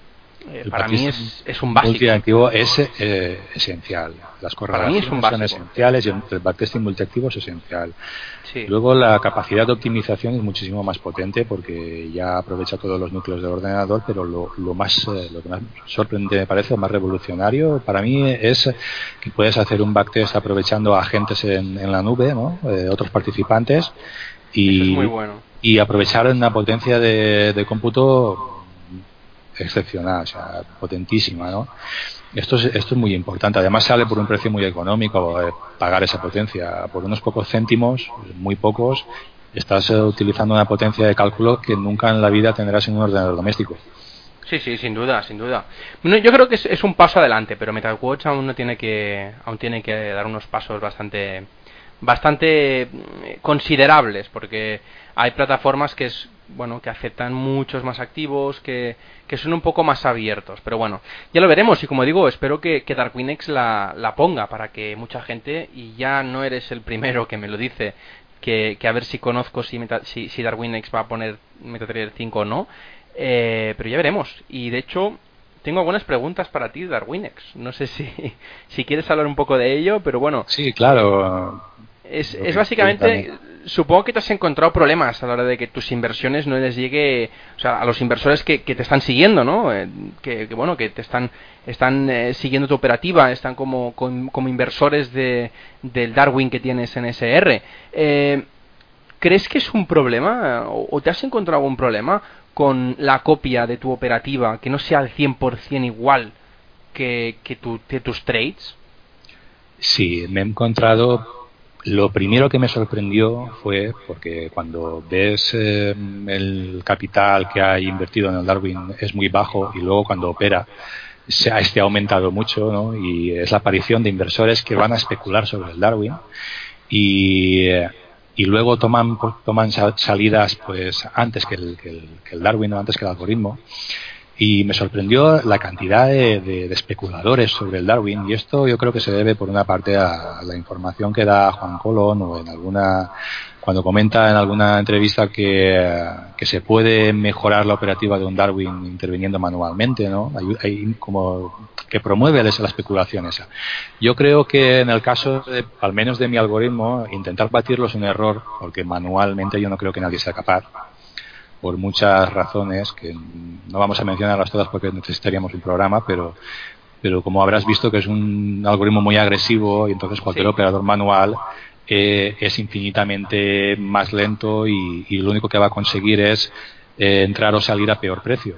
eh, para mí es, es, un básico. Multiactivo es eh, esencial. Las correlaciones son esenciales y el backtesting multiactivo es esencial. Luego la capacidad de optimización es muchísimo más potente porque ya aprovecha todos los núcleos del ordenador, pero lo, lo más eh, lo que más sorprendente me parece, más revolucionario para mí es que puedes hacer un backtest aprovechando agentes en, en la nube, ¿no? otros participantes y, y aprovechar una potencia de, de cómputo excepcional, o sea, potentísima, ¿no? Esto es, esto es muy importante. Además sale por un precio muy económico eh, pagar esa potencia. Por unos pocos céntimos, muy pocos, estás eh, utilizando una potencia de cálculo que nunca en la vida tendrás en un ordenador doméstico. Sí, sí, sin duda, sin duda. Bueno, yo creo que es, un paso adelante, pero MetaQuatch aún no tiene que, aún tiene que dar unos pasos bastante, bastante mm, considerables, porque hay plataformas que es, bueno, que aceptan muchos más activos, que, que son un poco más abiertos. Pero bueno, ya lo veremos y como digo, espero que, que Darwinex la, la ponga para que mucha gente, y ya no eres el primero que me lo dice, que, que a ver si conozco si, si, si Darwinex va a poner MetaTrader 5 o no. Eh, pero ya veremos. Y de hecho, tengo algunas preguntas para ti, Darwinex. No sé si, si quieres hablar un poco de ello, pero bueno. Sí, claro. Es, es básicamente, supongo que te has encontrado problemas a la hora de que tus inversiones no les llegue, o sea, a los inversores que, que te están siguiendo, ¿no? Eh, que, bueno, que te están, están eh, siguiendo tu operativa, están como, como, inversores de, del Darwin que tienes en SR. Eh, ¿Crees que es un problema o te has encontrado un problema con la copia de tu operativa que no sea al 100% igual que, que, tus trades? Sí, me he encontrado. Lo primero que me sorprendió fue porque cuando ves eh, el capital que ha invertido en el Darwin es muy bajo y luego cuando opera se ha, este ha aumentado mucho ¿no? y es la aparición de inversores que van a especular sobre el Darwin y y luego toman, toman salidas pues antes que el, que el, Darwin o antes que el algoritmo. Y me sorprendió la cantidad de, especuladores sobre el Darwin y esto yo creo que se debe por una parte a la información que da Juan Colón o en alguna cuando comenta en alguna entrevista que, que, se puede mejorar la operativa de un Darwin interviniendo manualmente, ¿no? Hay, como que promueve la especulación esa. Yo creo que en el caso, de, al menos de mi algoritmo, intentar batirlo es un error, porque manualmente yo no creo que nadie sea capaz, por muchas razones que no vamos a mencionarlas todas porque necesitaríamos un programa, pero pero como habrás visto que es un algoritmo muy agresivo y entonces cualquier operador manual eh, es infinitamente más lento y, lo único que va a conseguir es eh, entrar o salir a peor precio.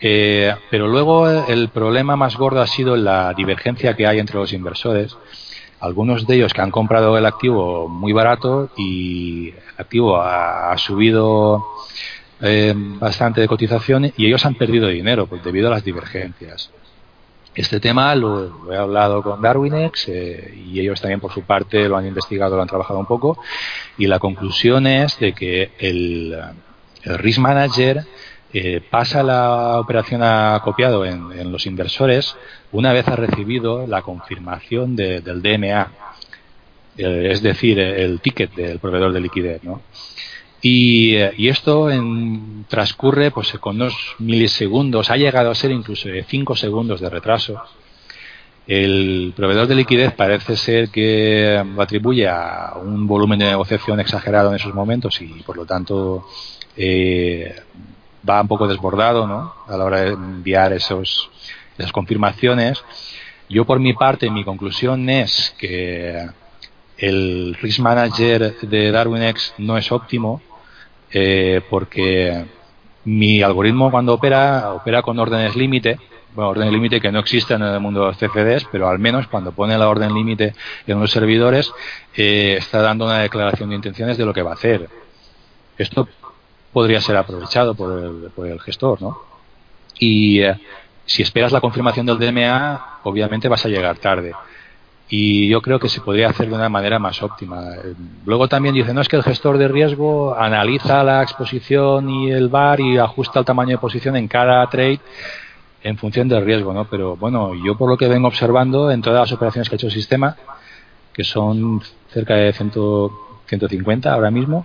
Eh, pero luego el problema más gordo ha sido la divergencia que hay entre los inversores. Algunos de ellos que han comprado el activo muy barato y el activo ha, subido bastante de cotización y ellos han perdido dinero pues, debido a las divergencias. Este tema lo, he hablado con Darwinex eh, y ellos también por su parte lo han investigado, lo han trabajado un poco y la conclusión es de que el, Risk Manager eh, pasa la operación a copiado en, los inversores una vez ha recibido la confirmación del DMA, eh, es decir, el ticket del proveedor de liquidez. ¿no? Y, esto transcurre pues con unos milisegundos, ha llegado a ser incluso de 5 segundos de retraso. El proveedor de liquidez parece ser que lo atribuye a un volumen de negociación exagerado en esos momentos y por lo tanto eh, va un poco desbordado ¿no? a la hora de enviar esos, esas confirmaciones. Yo por mi parte, mi conclusión es que el risk manager de DarwinX no es óptimo eh, porque mi algoritmo cuando opera, opera con órdenes límite, bueno, órdenes límite que no existen en el mundo de los CFDs, pero al menos cuando pone la orden límite en los servidores, eh, está dando una declaración de intenciones de lo que va a hacer. Esto podría ser aprovechado por el, por el gestor, ¿no? Y eh, si esperas la confirmación del DMA, obviamente vas a llegar tarde y yo creo que se podría hacer de una manera más óptima. Luego también dicen, no es que el gestor de riesgo analiza la exposición y el VAR y ajusta el tamaño de posición en cada trade en función del riesgo, ¿no? Pero bueno, yo por lo que vengo observando en todas las operaciones que ha hecho el sistema, que son cerca de 100, 150 ahora mismo,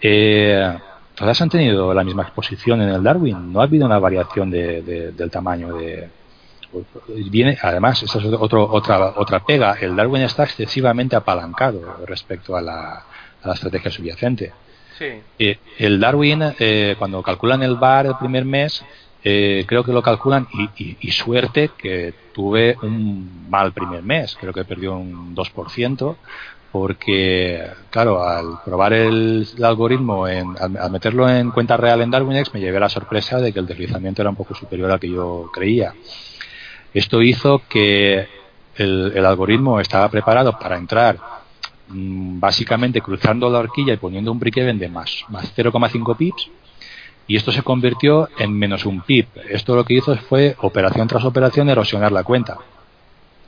eh, todas han tenido la misma exposición en el Darwin. No ha habido una variación de, del tamaño de, viene además esa es otro, otra otra pega el Darwin está excesivamente apalancado respecto a la, a la estrategia subyacente sí. Eh, el Darwin eh, cuando calculan el VAR el primer mes eh, creo que lo calculan y, suerte que tuve un mal primer mes, creo que perdió un 2%, porque, claro, al probar el, algoritmo, en, al, meterlo en cuenta real en DarwinX, me llevé la sorpresa de que el deslizamiento era un poco superior al que yo creía. Esto hizo que el, algoritmo estaba preparado para entrar mm, básicamente cruzando la horquilla y poniendo un break-even de más, más 0,5 pips, y esto se convirtió en menos un pip. Esto lo que hizo fue operación tras operación erosionar la cuenta.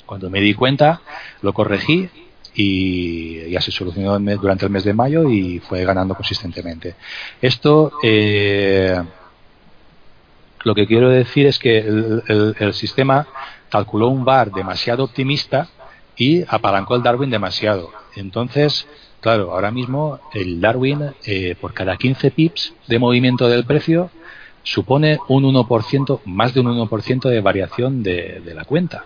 Cuando me di cuenta, lo corregí y ya se solucionó durante el mes de mayo y fue ganando consistentemente. Esto, eh, lo que quiero decir es que el, sistema calculó un bar demasiado optimista y apalancó el Darwin demasiado. Entonces, claro, ahora mismo el Darwin, eh, por cada 15 pips de movimiento del precio, supone un 1%, más de un 1% de variación de, la cuenta.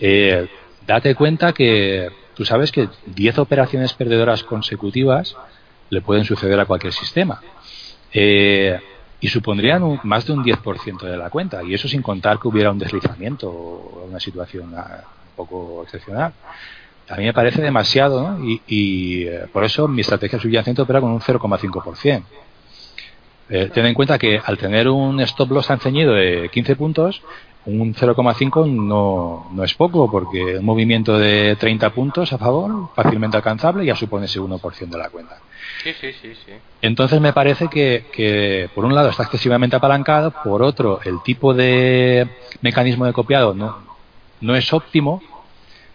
Eh, date cuenta que Tú sabes que 10 operaciones perdedoras consecutivas le pueden suceder a cualquier sistema. Eh, y supondrían más de un 10% de la cuenta. Y eso sin contar que hubiera un deslizamiento o una situación ah, un poco excepcional. A mí me parece demasiado ¿no? y, eh, por eso mi estrategia subyacente opera con un 0,5%. Eh, ten en cuenta que al tener un stop loss tan ceñido de 15 puntos, un 0,5 no, no es poco, porque un movimiento de 30 puntos a favor, fácilmente alcanzable, ya supone ese 1% de la cuenta. Sí, sí, sí, sí. Entonces me parece que, que, por un lado, está excesivamente apalancado, por otro, el tipo de mecanismo de copiado no, no es óptimo.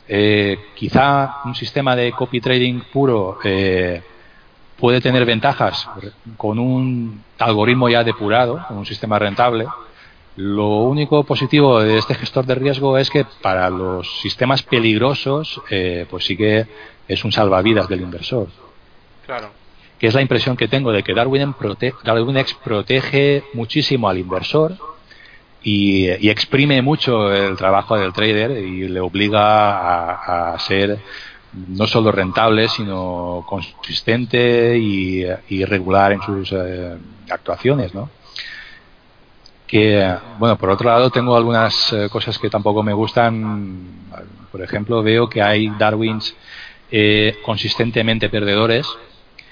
Eh, quizá un sistema de copy trading puro eh, puede tener ventajas con un algoritmo ya depurado, con un sistema rentable, lo único positivo de este gestor de riesgo es que para los sistemas peligrosos, eh, pues sí que es un salvavidas del inversor. Claro. Que es la impresión que tengo de que Darwin DarwinX protege muchísimo al inversor y, exprime mucho el trabajo del trader y le obliga a, ser no solo rentable, sino consistente y, regular en sus eh, actuaciones, ¿no? Que, bueno, por otro lado tengo algunas eh, cosas que tampoco me gustan. Por ejemplo, veo que hay Darwins eh, consistentemente perdedores,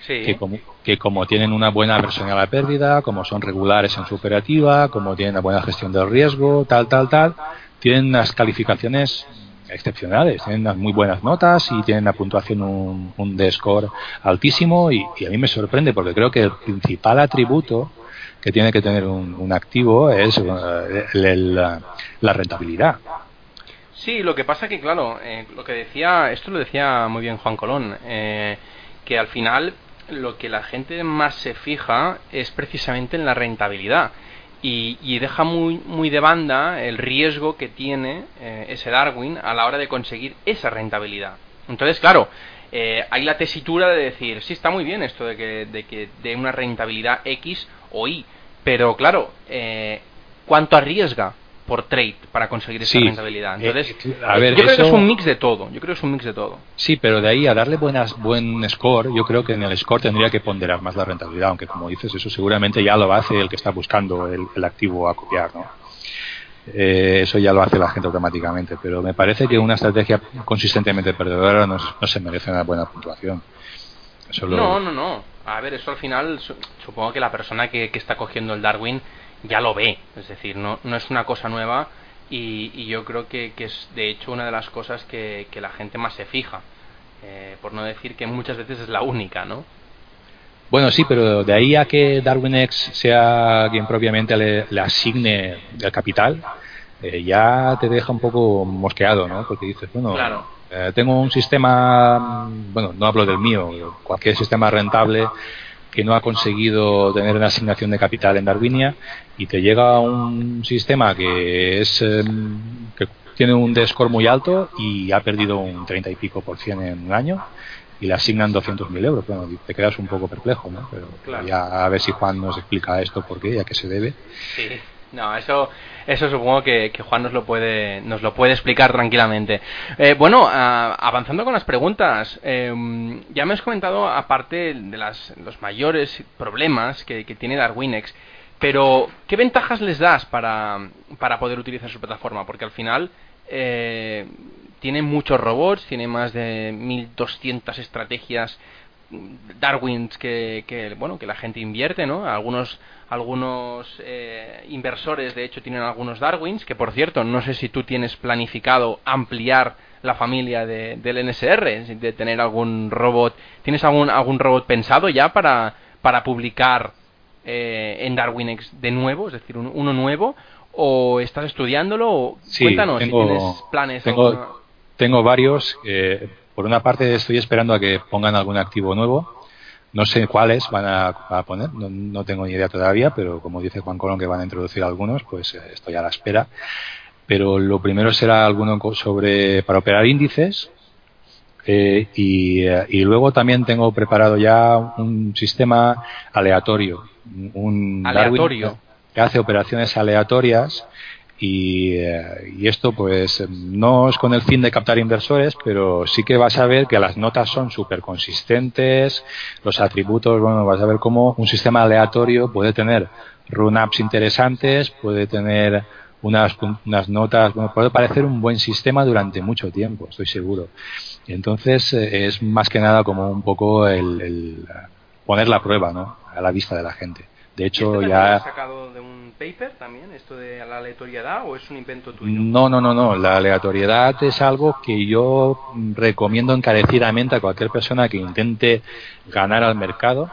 que, como, que como tienen una buena versión a la pérdida, como son regulares en su operativa, como tienen una buena gestión del riesgo, tal, tal, tal, tienen unas calificaciones excepcionales, tienen unas muy buenas notas y tienen una puntuación, un, un D-score altísimo y, y a mí me sorprende porque creo que el principal atributo que tiene que tener un, activo es eh, la rentabilidad. Sí, lo que pasa que, claro, eh, lo que decía, esto lo decía muy bien Juan Colón, eh, que al final lo que la gente más se fija es precisamente en la rentabilidad y, deja muy, muy de banda el riesgo que tiene ese Darwin a la hora de conseguir esa rentabilidad. Entonces, claro, hay la tesitura de decir, sí, está muy bien esto de que, de que de una rentabilidad X o Y, pero claro, eh, ¿cuánto arriesga por trade para conseguir esa rentabilidad? Eh, Entonces, eh, a ver, yo creo que es un mix de todo. Yo creo que es un mix de todo. Sí, pero de ahí a darle buenas, buen score, yo creo que en el score tendría que ponderar más la rentabilidad, aunque como dices, eso seguramente ya lo hace el que está buscando el, activo a copiar, ¿no? eso ya lo hace la gente automáticamente, pero me parece que una estrategia consistentemente perdedora no, se merece una buena puntuación. No, no, no. A ver, eso al final supongo que la persona que, está cogiendo el Darwin ya lo ve. Es decir, no, no es una cosa nueva y, yo creo que, es de hecho una de las cosas que, la gente más se fija. Eh, por no decir que muchas veces es la única, ¿no? Bueno, sí, pero de ahí a que DarwinX sea quien propiamente le, asigne el capital, eh, ya te deja un poco mosqueado, ¿no? Porque dices, bueno, eh, tengo un sistema, bueno, no hablo del mío, cualquier sistema rentable que no ha conseguido tener una asignación de capital en Darwinia y te llega un sistema que es em, que tiene un score muy alto y ha perdido un 30 y pico por cien en un año y le asignan 200.000 euros. Bueno, te quedas un poco perplejo, ¿no? Pero ya a ver si Juan nos explica esto por qué y a qué se debe. Sí. No, eso, eso supongo que, Juan nos lo puede, nos lo puede explicar tranquilamente. Eh, bueno, avanzando con las preguntas, em, ya me has comentado, aparte de las, los mayores problemas que, tiene Darwinex, Pero, ¿qué ventajas les das para, para poder utilizar su plataforma? Porque al final eh, tiene muchos robots, tiene más de 1200 estrategias Darwins que, que, bueno que la gente invierte no algunos algunos eh, inversores de hecho tienen algunos Darwins que por cierto no sé si tú tienes planificado ampliar la familia de, del NSR de tener algún robot. Tienes algún algún robot pensado ya para para publicar eh, en DarwinX de nuevo es decir uno nuevo o estás estudiándolo cuéntanos si tienes planes tengo, tengo varios eh, por una parte estoy esperando a que pongan algún activo nuevo. No sé cuáles van a, poner, no, tengo ni idea todavía, pero como dice Juan Colón que van a introducir algunos, pues eh, estoy a la espera. Pero lo primero será alguno sobre para operar índices, eh, y, eh, y, luego también tengo preparado ya un sistema aleatorio. Un aleatorio. que hace operaciones aleatorias eh, y, esto pues no es con el fin de captar inversores, pero sí que vas a ver que las notas son súper consistentes, los atributos, bueno, vas a ver cómo un sistema aleatorio puede tener run-ups interesantes, puede tener unas, unas notas, bueno, puede parecer un buen sistema durante mucho tiempo, estoy seguro. Entonces eh, es más que nada como un poco el, poner la prueba, ¿no? A la vista de la gente. De hecho, ya... sacado de un paper también, esto de la aleatoriedad, o es un invento tuyo? No, no, no, no. La aleatoriedad es algo que yo recomiendo encarecidamente a cualquier persona que intente ganar al mercado,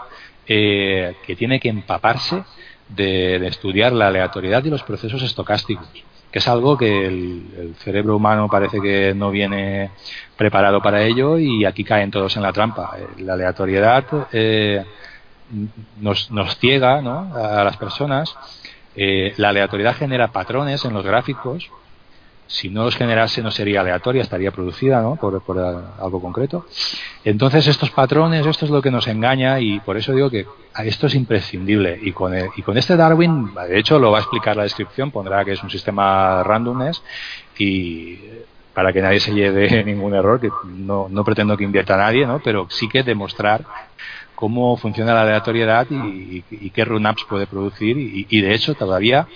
eh, que tiene que empaparse de, estudiar la aleatoriedad y los procesos estocásticos que es algo que el, cerebro humano parece que no viene preparado para ello y aquí caen todos en la trampa. Eh, la aleatoriedad eh, nos, nos ciega ¿no? a las personas. Eh, la aleatoriedad genera patrones en los gráficos. Si no los generase no sería aleatoria, estaría producida ¿no? por, algo concreto. Entonces estos patrones, esto es lo que nos engaña y por eso digo que esto es imprescindible. Y con, y con este Darwin, de hecho lo va a explicar la descripción, pondrá que es un sistema randomness y para que nadie se lleve ningún error, que no, no pretendo que invierta a nadie, ¿no? pero sí que demostrar cómo funciona la aleatoriedad y, qué run-ups puede producir. Y, de hecho, todavía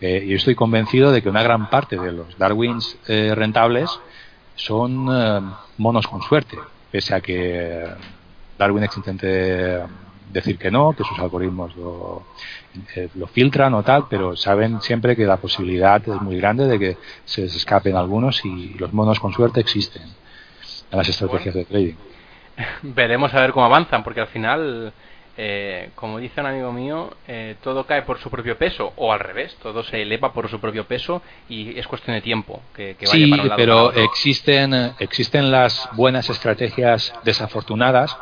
eh, yo estoy convencido de que una gran parte de los Darwins eh, rentables son eh, monos con suerte, pese a que Darwin intente decir que no, que sus algoritmos lo, lo, filtran o tal, pero saben siempre que la posibilidad es muy grande de que se escapen algunos y los monos con suerte existen en las estrategias de trading. veremos a ver cómo avanzan, porque al final, eh, como dice un amigo mío, eh, todo cae por su propio peso, o al revés, todo se eleva por su propio peso y es cuestión de tiempo que, vaya sí, para un lado pero existen, existen las buenas estrategias desafortunadas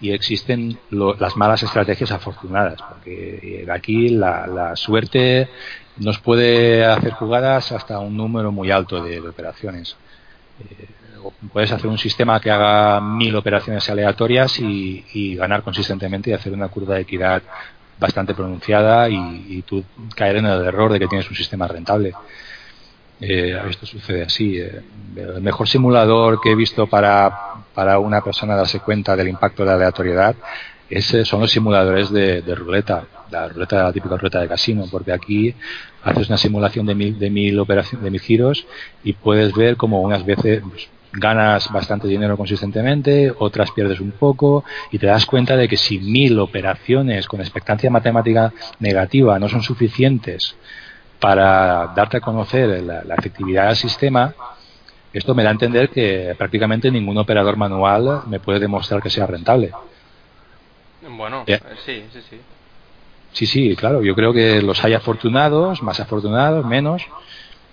y existen las malas estrategias afortunadas, porque aquí la, la, suerte nos puede hacer jugadas hasta un número muy alto de, operaciones. Eh, puedes hacer un sistema que haga mil operaciones aleatorias y, ganar consistentemente y hacer una curva de equidad bastante pronunciada y, tú caer en el error de que tienes un sistema rentable. Eh, esto sucede así. Eh, el mejor simulador que he visto para, para una persona darse cuenta del impacto de la aleatoriedad es, son los simuladores de, ruleta, la ruleta, la típica ruleta de casino, porque aquí haces una simulación de mil, de mil operaciones, de mil giros y puedes ver como unas veces pues, ganas bastante dinero consistentemente, otras pierdes un poco y te das cuenta de que si mil operaciones con expectancia matemática negativa no son suficientes para darte a conocer la, efectividad del sistema, esto me da a entender que prácticamente ningún operador manual me puede demostrar que sea rentable. Bueno, eh, sí, sí, sí. Sí, sí, claro. Yo creo que los hay afortunados, más afortunados, menos.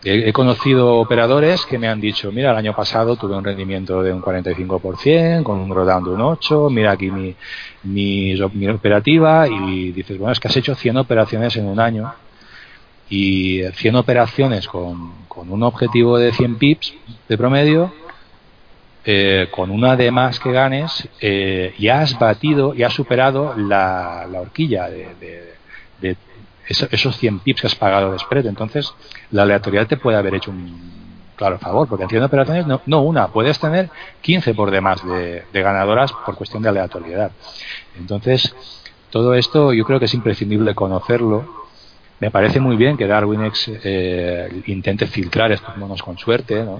He, conocido operadores que me han dicho, mira, el año pasado tuve un rendimiento de un 45%, con un drawdown de un 8, mira aquí mi, mi, operativa y dices, bueno, es que has hecho 100 operaciones en un año y 100 operaciones con, con un objetivo de 100 pips de promedio, eh, con una de más que ganes, eh, ya has batido, y has superado la, la horquilla de esos 100 pips que has pagado de spread. Entonces, la aleatoriedad te puede haber hecho un claro favor, porque en 100 operaciones no, no una, puedes tener 15 por demás de, ganadoras por cuestión de aleatoriedad. Entonces, todo esto yo creo que es imprescindible conocerlo Me parece muy bien que DarwinX eh, intente filtrar estos monos con suerte, ¿no?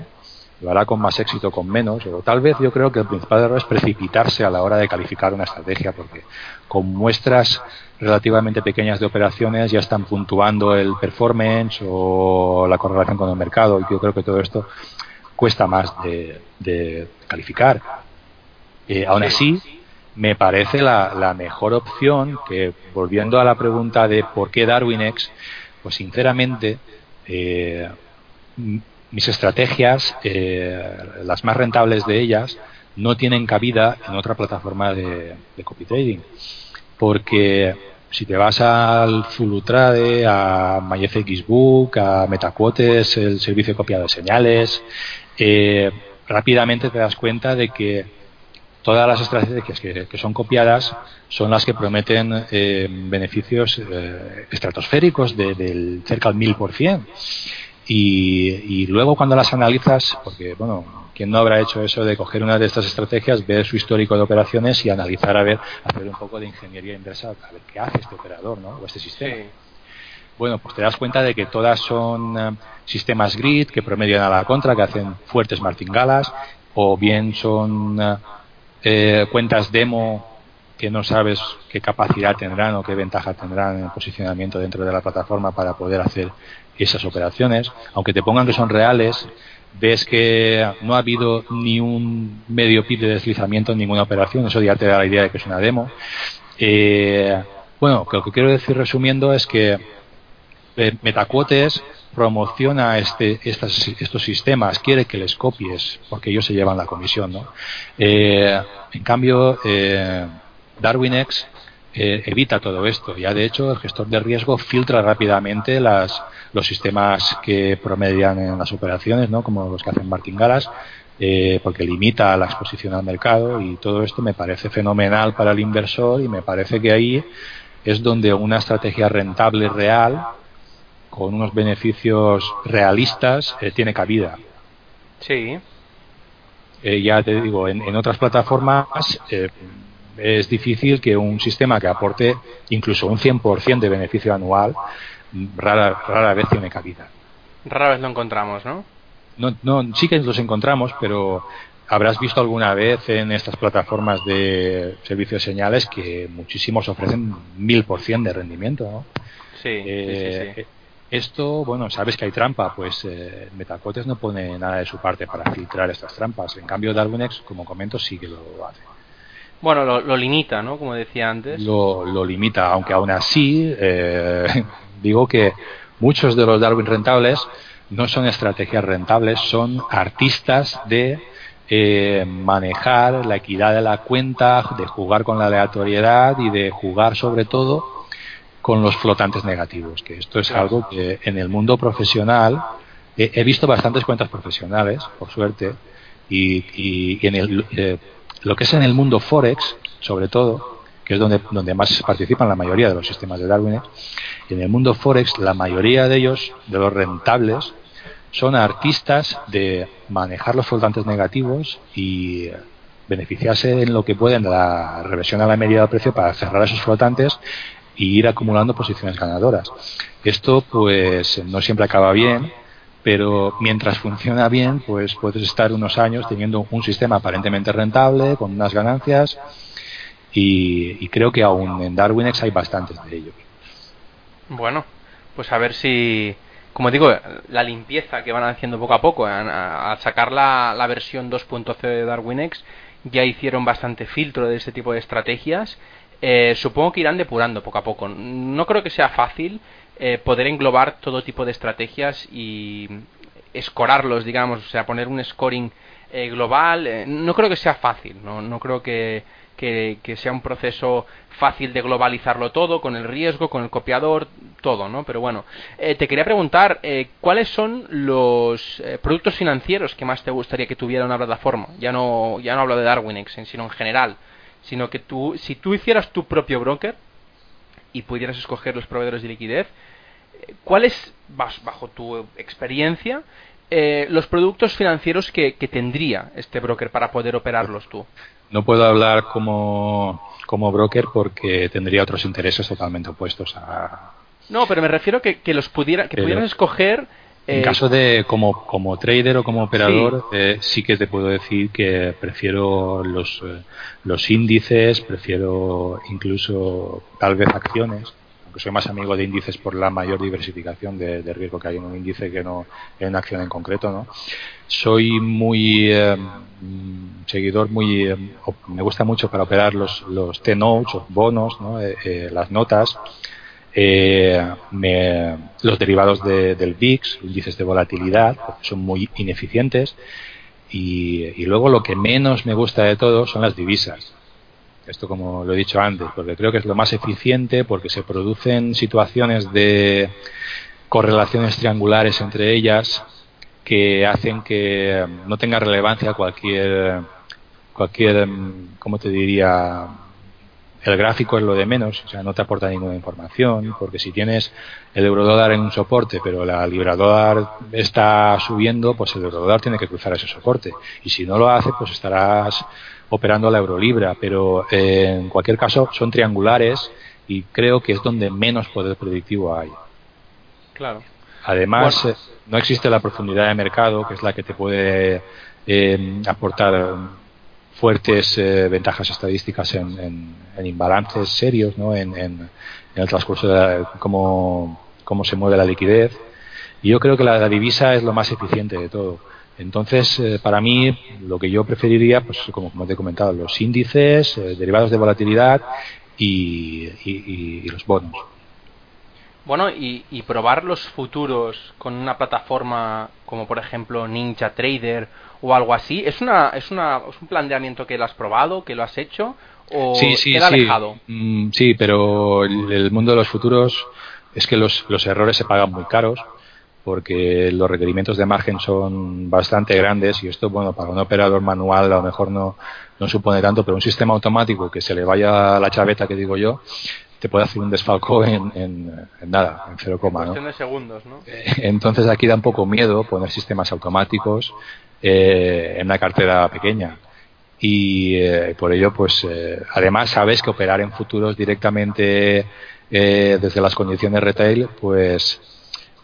Lo hará con más éxito, con menos, pero tal vez yo creo que el principal error es precipitarse a la hora de calificar una estrategia, porque con muestras relativamente pequeñas de operaciones ya están puntuando el performance o la correlación con el mercado, y yo creo que todo esto cuesta más de, calificar. Eh, aún así, me parece la, mejor opción que, volviendo a la pregunta de por qué DarwinX, pues sinceramente, eh, mis estrategias, eh, las más rentables de ellas, no tienen cabida en otra plataforma de, copy trading. Porque si te vas al Zulutrade, a MyFXBook, a MetaQuotes, el servicio de copia de señales, eh, rápidamente te das cuenta de que todas las estrategias que, son copiadas son las que prometen eh, beneficios eh, estratosféricos de, del cerca mil por cien. Y, luego cuando las analizas, porque bueno, ¿quién no habrá hecho eso de coger una de estas estrategias, ver su histórico de operaciones y analizar a ver, hacer un poco de ingeniería inversa, a ver qué hace este operador, ¿no? O este sistema. Bueno, pues te das cuenta de que todas son eh, sistemas grid que promedian a la contra, que hacen fuertes martingalas, o bien son eh, cuentas demo que no sabes qué capacidad tendrán o qué ventaja tendrán en el posicionamiento dentro de la plataforma para poder hacer esas operaciones. Aunque te pongan que son reales, ves que no ha habido ni un medio pip de deslizamiento en ninguna operación. Eso ya te da la idea de que es una demo. Eh, bueno, lo que quiero decir resumiendo es que eh, Metacuotes promociona este, estos sistemas, quiere que les copies, porque ellos se llevan la comisión. ¿no? Eh, en cambio, eh, DarwinX eh, evita todo esto. Ya de hecho, el gestor de riesgo filtra rápidamente las, los sistemas que promedian en las operaciones, ¿no? como los que hacen martingalas, eh, porque limita la exposición al mercado y todo esto me parece fenomenal para el inversor y me parece que ahí es donde una estrategia rentable real con unos beneficios realistas eh, tiene cabida. Sí. Eh, ya te digo, en, otras plataformas eh, es difícil que un sistema que aporte incluso un 100% de beneficio anual rara, rara vez tiene cabida. Rara vez lo encontramos, ¿no? No, no, sí que los encontramos, pero habrás visto alguna vez en estas plataformas de servicios de señales que muchísimos ofrecen mil por cien de rendimiento, ¿no? Sí, sí, sí, esto, bueno, sabes que hay trampa, pues eh, Metacotes no pone nada de su parte para filtrar estas trampas. En cambio, Darwinex, como comento, sí que lo hace. Bueno, lo, limita, ¿no? Como decía antes. Lo, lo limita, aunque aún así, eh, digo que muchos de los Darwin rentables no son estrategias rentables, son artistas de eh, manejar la equidad de la cuenta, de jugar con la aleatoriedad y de jugar sobre todo con los flotantes negativos, que esto es algo que en el mundo profesional he, visto bastantes cuentas profesionales, por suerte, y, en el, eh, lo que es en el mundo Forex, sobre todo, que es donde, donde más participan la mayoría de los sistemas de Darwin, en el mundo Forex la mayoría de ellos, de los rentables, son artistas de manejar los flotantes negativos y beneficiarse en lo que pueden de la reversión a la medida del precio para cerrar esos flotantes y ir acumulando posiciones ganadoras. Esto pues no siempre acaba bien, pero mientras funciona bien, pues puedes estar unos años teniendo un sistema aparentemente rentable, con unas ganancias, y, creo que aún en Darwinex hay bastantes de ellos. Bueno, pues a ver si, como digo, la limpieza que van haciendo poco a poco, al sacar la, la versión 2.0 de DarwinX, ya hicieron bastante filtro de este tipo de estrategias eh, supongo que irán depurando poco a poco. No creo que sea fácil eh, poder englobar todo tipo de estrategias y escorarlos, digamos, o sea, poner un scoring eh, global. no creo que sea fácil, no, no creo que, que, sea un proceso fácil de globalizarlo todo, con el riesgo, con el copiador, todo, ¿no? Pero bueno, te quería preguntar, ¿cuáles son los productos financieros que más te gustaría que tuviera una plataforma? Ya no, ya no hablo de Darwinex, sino en general sino que tú, si tú hicieras tu propio broker y pudieras escoger los proveedores de liquidez, ¿cuáles, bajo tu experiencia, eh, los productos financieros que, tendría este broker para poder operarlos tú? No puedo hablar como, como broker porque tendría otros intereses totalmente opuestos a, No, pero me refiero que, que los pudiera, que pudieras escoger en eh, caso de como, como trader o como operador, sí. Eh, sí. que te puedo decir que prefiero los, eh, los índices, prefiero incluso tal vez acciones, aunque soy más amigo de índices por la mayor diversificación de, de riesgo que hay en un índice que no en una acción en concreto. ¿no? Soy muy seguidor, muy me gusta mucho para operar los, los T-notes, los bonos, ¿no? las notas eh, me, los derivados de, del VIX, índices de volatilidad, son muy ineficientes. Y, y, luego lo que menos me gusta de todo son las divisas. Esto como lo he dicho antes, porque creo que es lo más eficiente porque se producen situaciones de correlaciones triangulares entre ellas que hacen que no tenga relevancia cualquier cualquier, ¿cómo te diría? El gráfico es lo de menos, o sea, no te aporta ninguna información, porque si tienes el eurodólar en un soporte, pero la libra dólar está subiendo, pues el eurodólar tiene que cruzar ese soporte. Y si no lo hace, pues estarás operando a la eurolibra. Pero eh, en cualquier caso, son triangulares y creo que es donde menos poder predictivo hay. Claro. Además, eh, no existe la profundidad de mercado, que es la que te puede eh, aportar fuertes eh, ventajas estadísticas en, en, imbalances serios, ¿no? en, en el transcurso de la, cómo, cómo se mueve la liquidez. Y yo creo que la, divisa es lo más eficiente de todo. Entonces, eh, para mí, lo que yo preferiría, pues como, como te he comentado, los índices, eh, derivados de volatilidad y, y, los bonos. Bueno, y, y, probar los futuros con una plataforma como por ejemplo Ninja Trader o algo así, ¿es, una, es, una, es un planteamiento que lo has probado, que lo has hecho o sí, sí, queda sí. alejado? Mm, sí, pero el, el, mundo de los futuros es que los, los errores se pagan muy caros porque los requerimientos de margen son bastante grandes y esto, bueno, para un operador manual a lo mejor no, no supone tanto, pero un sistema automático que se le vaya la chaveta que digo yo, te puede hacer un desfalco en, en, en nada, en cero coma. cuestión ¿no? de segundos, ¿no? Entonces aquí da un poco miedo poner sistemas automáticos eh, en una cartera pequeña. Y eh, por ello, pues, eh, además sabes que operar en futuros directamente eh, desde las condiciones retail, pues,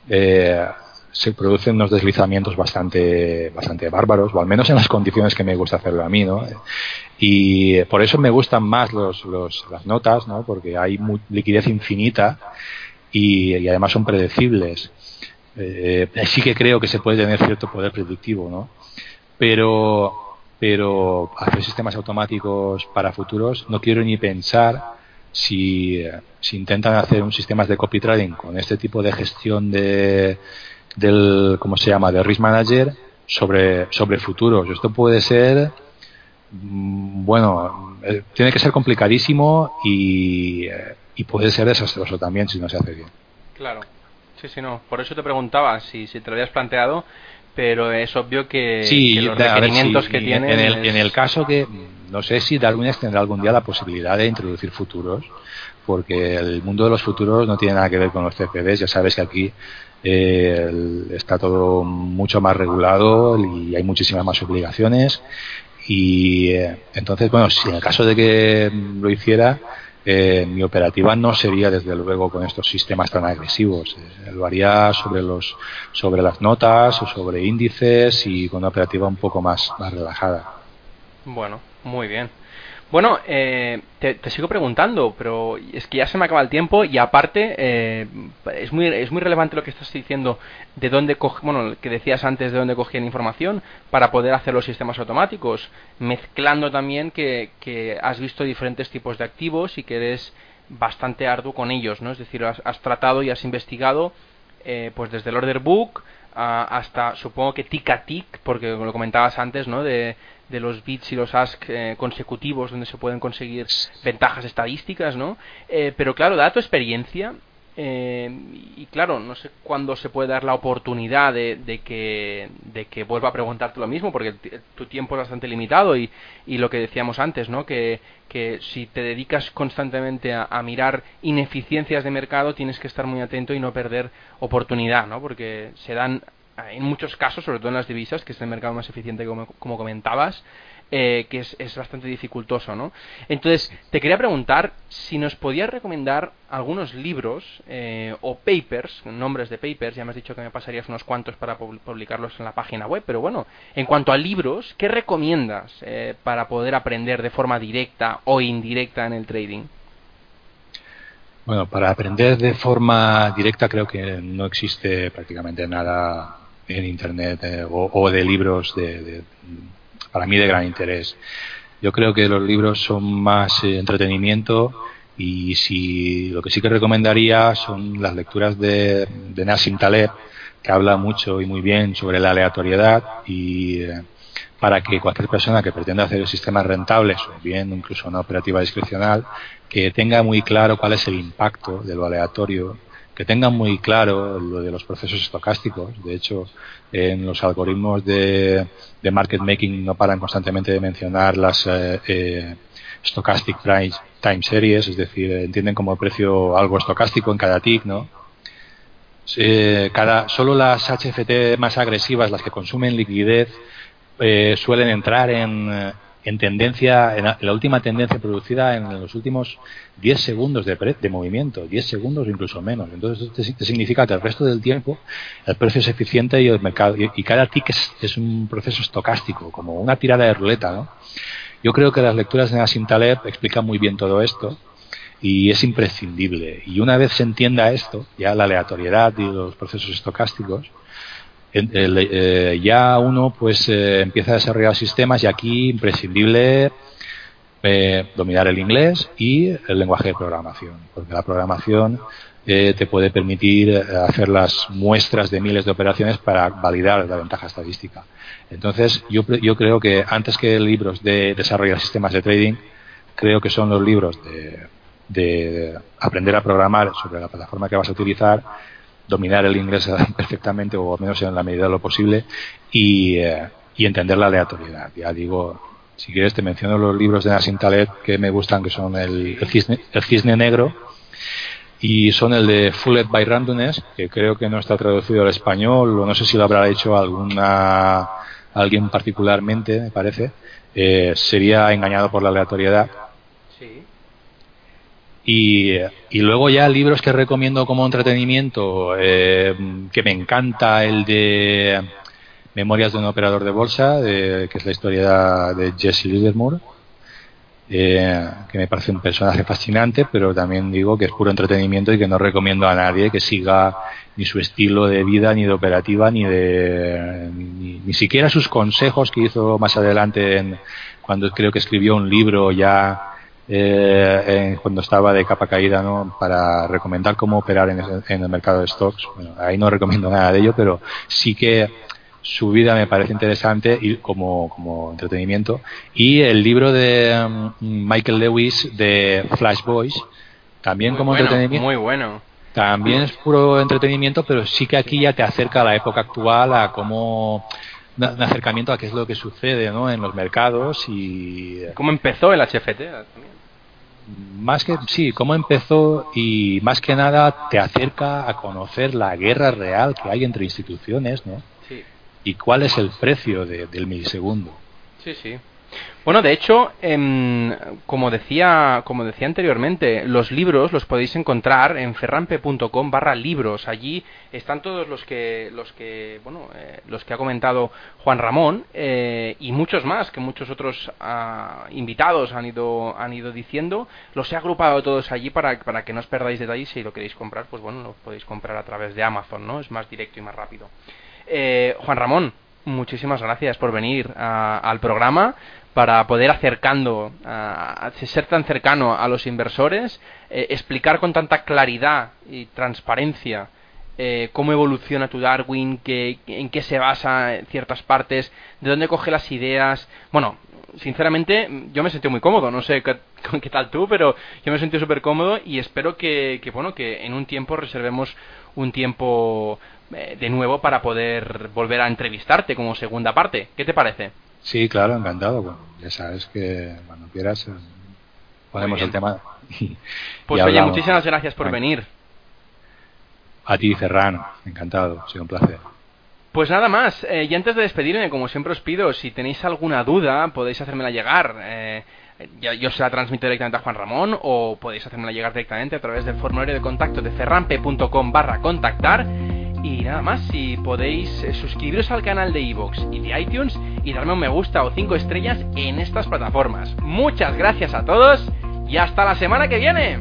eh, se producen unos deslizamientos bastante, bastante bárbaros, o al menos en las condiciones que me gusta hacerlo a mí, ¿no? Y por eso me gustan más los, los, las notas, ¿no? Porque hay liquidez infinita y, y, además son predecibles. Eh, sí que creo que se puede tener cierto poder predictivo, ¿no? Pero, pero hacer sistemas automáticos para futuros no quiero ni pensar si, si intentan hacer un sistema de copy trading con este tipo de gestión de, del, ¿cómo se llama?, de risk manager sobre, sobre futuros. Esto puede ser, bueno, eh, tiene que ser complicadísimo y, y puede ser desastroso también si no se hace bien. Claro. Sí, sí, no. Por eso te preguntaba si, si te lo habías planteado, pero es obvio que, sí, que los requerimientos sí, que tienen. En el, en el caso que, no sé si Darwin tendrá algún día la posibilidad de introducir futuros, porque el mundo de los futuros no tiene nada que ver con los CFDs. Ya sabes que aquí está todo mucho más regulado y hay muchísimas más obligaciones. Y eh, entonces, bueno, si en el caso de que lo hiciera, eh, mi operativa no sería desde luego con estos sistemas tan agresivos. Eh, lo haría sobre los sobre las notas o sobre índices y con una operativa un poco más, más relajada. Bueno, muy bien. Bueno, eh, te, sigo preguntando, pero es que ya se me acaba el tiempo y aparte eh, es muy es muy relevante lo que estás diciendo de dónde coge, bueno, que decías antes de dónde cogían información para poder hacer los sistemas automáticos, mezclando también que, que has visto diferentes tipos de activos y que eres bastante arduo con ellos, ¿no? Es decir, has, tratado y has investigado eh, pues desde el order book hasta supongo que tic a tic, porque lo comentabas antes, ¿no? De, de los bits y los ask eh, consecutivos donde se pueden conseguir ventajas estadísticas, ¿no? Eh, pero claro, dada tu experiencia, eh, y claro, no sé cuándo se puede dar la oportunidad de, de, que, de que vuelva a preguntarte lo mismo, porque tu tiempo es bastante limitado y, y lo que decíamos antes, ¿no? Que, que si te dedicas constantemente a, mirar ineficiencias de mercado, tienes que estar muy atento y no perder oportunidad, ¿no? Porque se dan en muchos casos, sobre todo en las divisas, que es el mercado más eficiente como, como comentabas, eh, que es, bastante dificultoso, ¿no? Entonces, te quería preguntar si nos podías recomendar algunos libros eh, o papers, nombres de papers, ya me has dicho que me pasarías unos cuantos para publicarlos en la página web, pero bueno, en cuanto a libros, ¿qué recomiendas eh, para poder aprender de forma directa o indirecta en el trading? Bueno, para aprender de forma directa creo que no existe prácticamente nada en Internet o, de libros de para mí de gran interés. Yo creo que los libros son más eh, entretenimiento y si lo que sí que recomendaría son las lecturas de, de Nassim Taleb, que habla mucho y muy bien sobre la aleatoriedad y eh, para que cualquier persona que pretenda hacer sistemas rentables o bien incluso una operativa discrecional, que tenga muy claro cuál es el impacto de lo aleatorio que tengan muy claro lo de los procesos estocásticos. De hecho, en los algoritmos de, market making no paran constantemente de mencionar las eh, eh, stochastic time series, es decir, entienden como precio algo estocástico en cada tick, ¿no? cada, solo las HFT más agresivas, las que consumen liquidez, eh, suelen entrar en, en tendencia, en la, última tendencia producida en los últimos 10 segundos de, de movimiento, 10 segundos incluso menos. Entonces, esto significa que el resto del tiempo el precio es eficiente y el mercado y, cada tick es, un proceso estocástico, como una tirada de ruleta. ¿no? Yo creo que las lecturas de Nassim Taleb explican muy bien todo esto y es imprescindible. Y una vez se entienda esto, ya la aleatoriedad y los procesos estocásticos, eh, ya uno pues eh, empieza a desarrollar sistemas y aquí imprescindible eh, dominar el inglés y el lenguaje de programación, porque la programación te puede permitir hacer las muestras de miles de operaciones para validar la ventaja estadística. Entonces, yo, yo creo que antes que libros de desarrollar sistemas de trading, creo que son los libros de, de aprender a programar sobre la plataforma que vas a utilizar dominar el inglés perfectamente o al menos en la medida de lo posible y, eh, y entender la aleatoriedad. Ya digo, si quieres te menciono los libros de Nassim Taleb que me gustan, que son el, cisne, el cisne negro y son el de Fooled by Randomness, que creo que no está traducido al español o no sé si lo habrá hecho alguna alguien particularmente, me parece. Eh, sería engañado por la aleatoriedad y, y, luego ya libros que recomiendo como entretenimiento, eh, que me encanta el de Memorias de un operador de bolsa, que es la historia de Jesse Livermore, eh, que me parece un personaje fascinante, pero también digo que es puro entretenimiento y que no recomiendo a nadie que siga ni su estilo de vida, ni de operativa, ni de ni, ni siquiera sus consejos que hizo más adelante en, cuando creo que escribió un libro ya eh, cuando estaba de capa caída ¿no? para recomendar cómo operar en, el mercado de stocks. Bueno, ahí no recomiendo nada de ello, pero sí que su vida me parece interesante y como, como entretenimiento. Y el libro de mm, Michael Lewis de Flash Boys, también como entretenimiento. Muy bueno. También es puro entretenimiento, pero sí que aquí ya te acerca a la época actual, a cómo un acercamiento a qué es lo que sucede ¿no? en los mercados y cómo empezó el HFT más que sí, cómo empezó y más que nada te acerca a conocer la guerra real que hay entre instituciones, ¿no? Sí. Y cuál es el precio del milisegundo. Sí, sí. Bueno, de hecho, em, como decía, como decía anteriormente, los libros los podéis encontrar en ferrampe.com barra libros. Allí están todos los que, los que, bueno, eh, los que ha comentado Juan Ramón eh, y muchos más que muchos otros ah, invitados han ido, han ido diciendo. Los he agrupado todos allí para, que no os perdáis detalles. Si lo queréis comprar, pues bueno, lo podéis comprar a través de Amazon, ¿no? Es más directo y más rápido. Eh, Juan Ramón, muchísimas gracias por venir al programa para poder acercando, a, ser tan cercano a los inversores, eh, explicar con tanta claridad y transparencia eh, cómo evoluciona tu Darwin, que, en qué se basa ciertas partes, de dónde coge las ideas. Bueno, sinceramente, yo me sentí muy cómodo, no sé qué, qué tal tú, pero yo me sentí súper cómodo y espero que, que, bueno, que en un tiempo reservemos un tiempo de nuevo para poder volver a entrevistarte como segunda parte. ¿Qué te parece? Sí, claro, encantado. ya sabes que cuando quieras eh, ponemos el tema. pues oye, muchísimas gracias por venir. A ti, Ferran, encantado, ha sido un placer. Pues nada más, eh, y antes de despedirme, como siempre os pido, si tenéis alguna duda, podéis hacérmela llegar. Eh, yo, yo, se la transmito directamente a Juan Ramón o podéis hacérmela llegar directamente a través del formulario de contacto de ferrampe.com barra contactar. Y nada más, si podéis eh, suscribiros al canal de iVoox y de iTunes y darme un me gusta o 5 estrellas en estas plataformas. Muchas gracias a todos y hasta la semana que viene.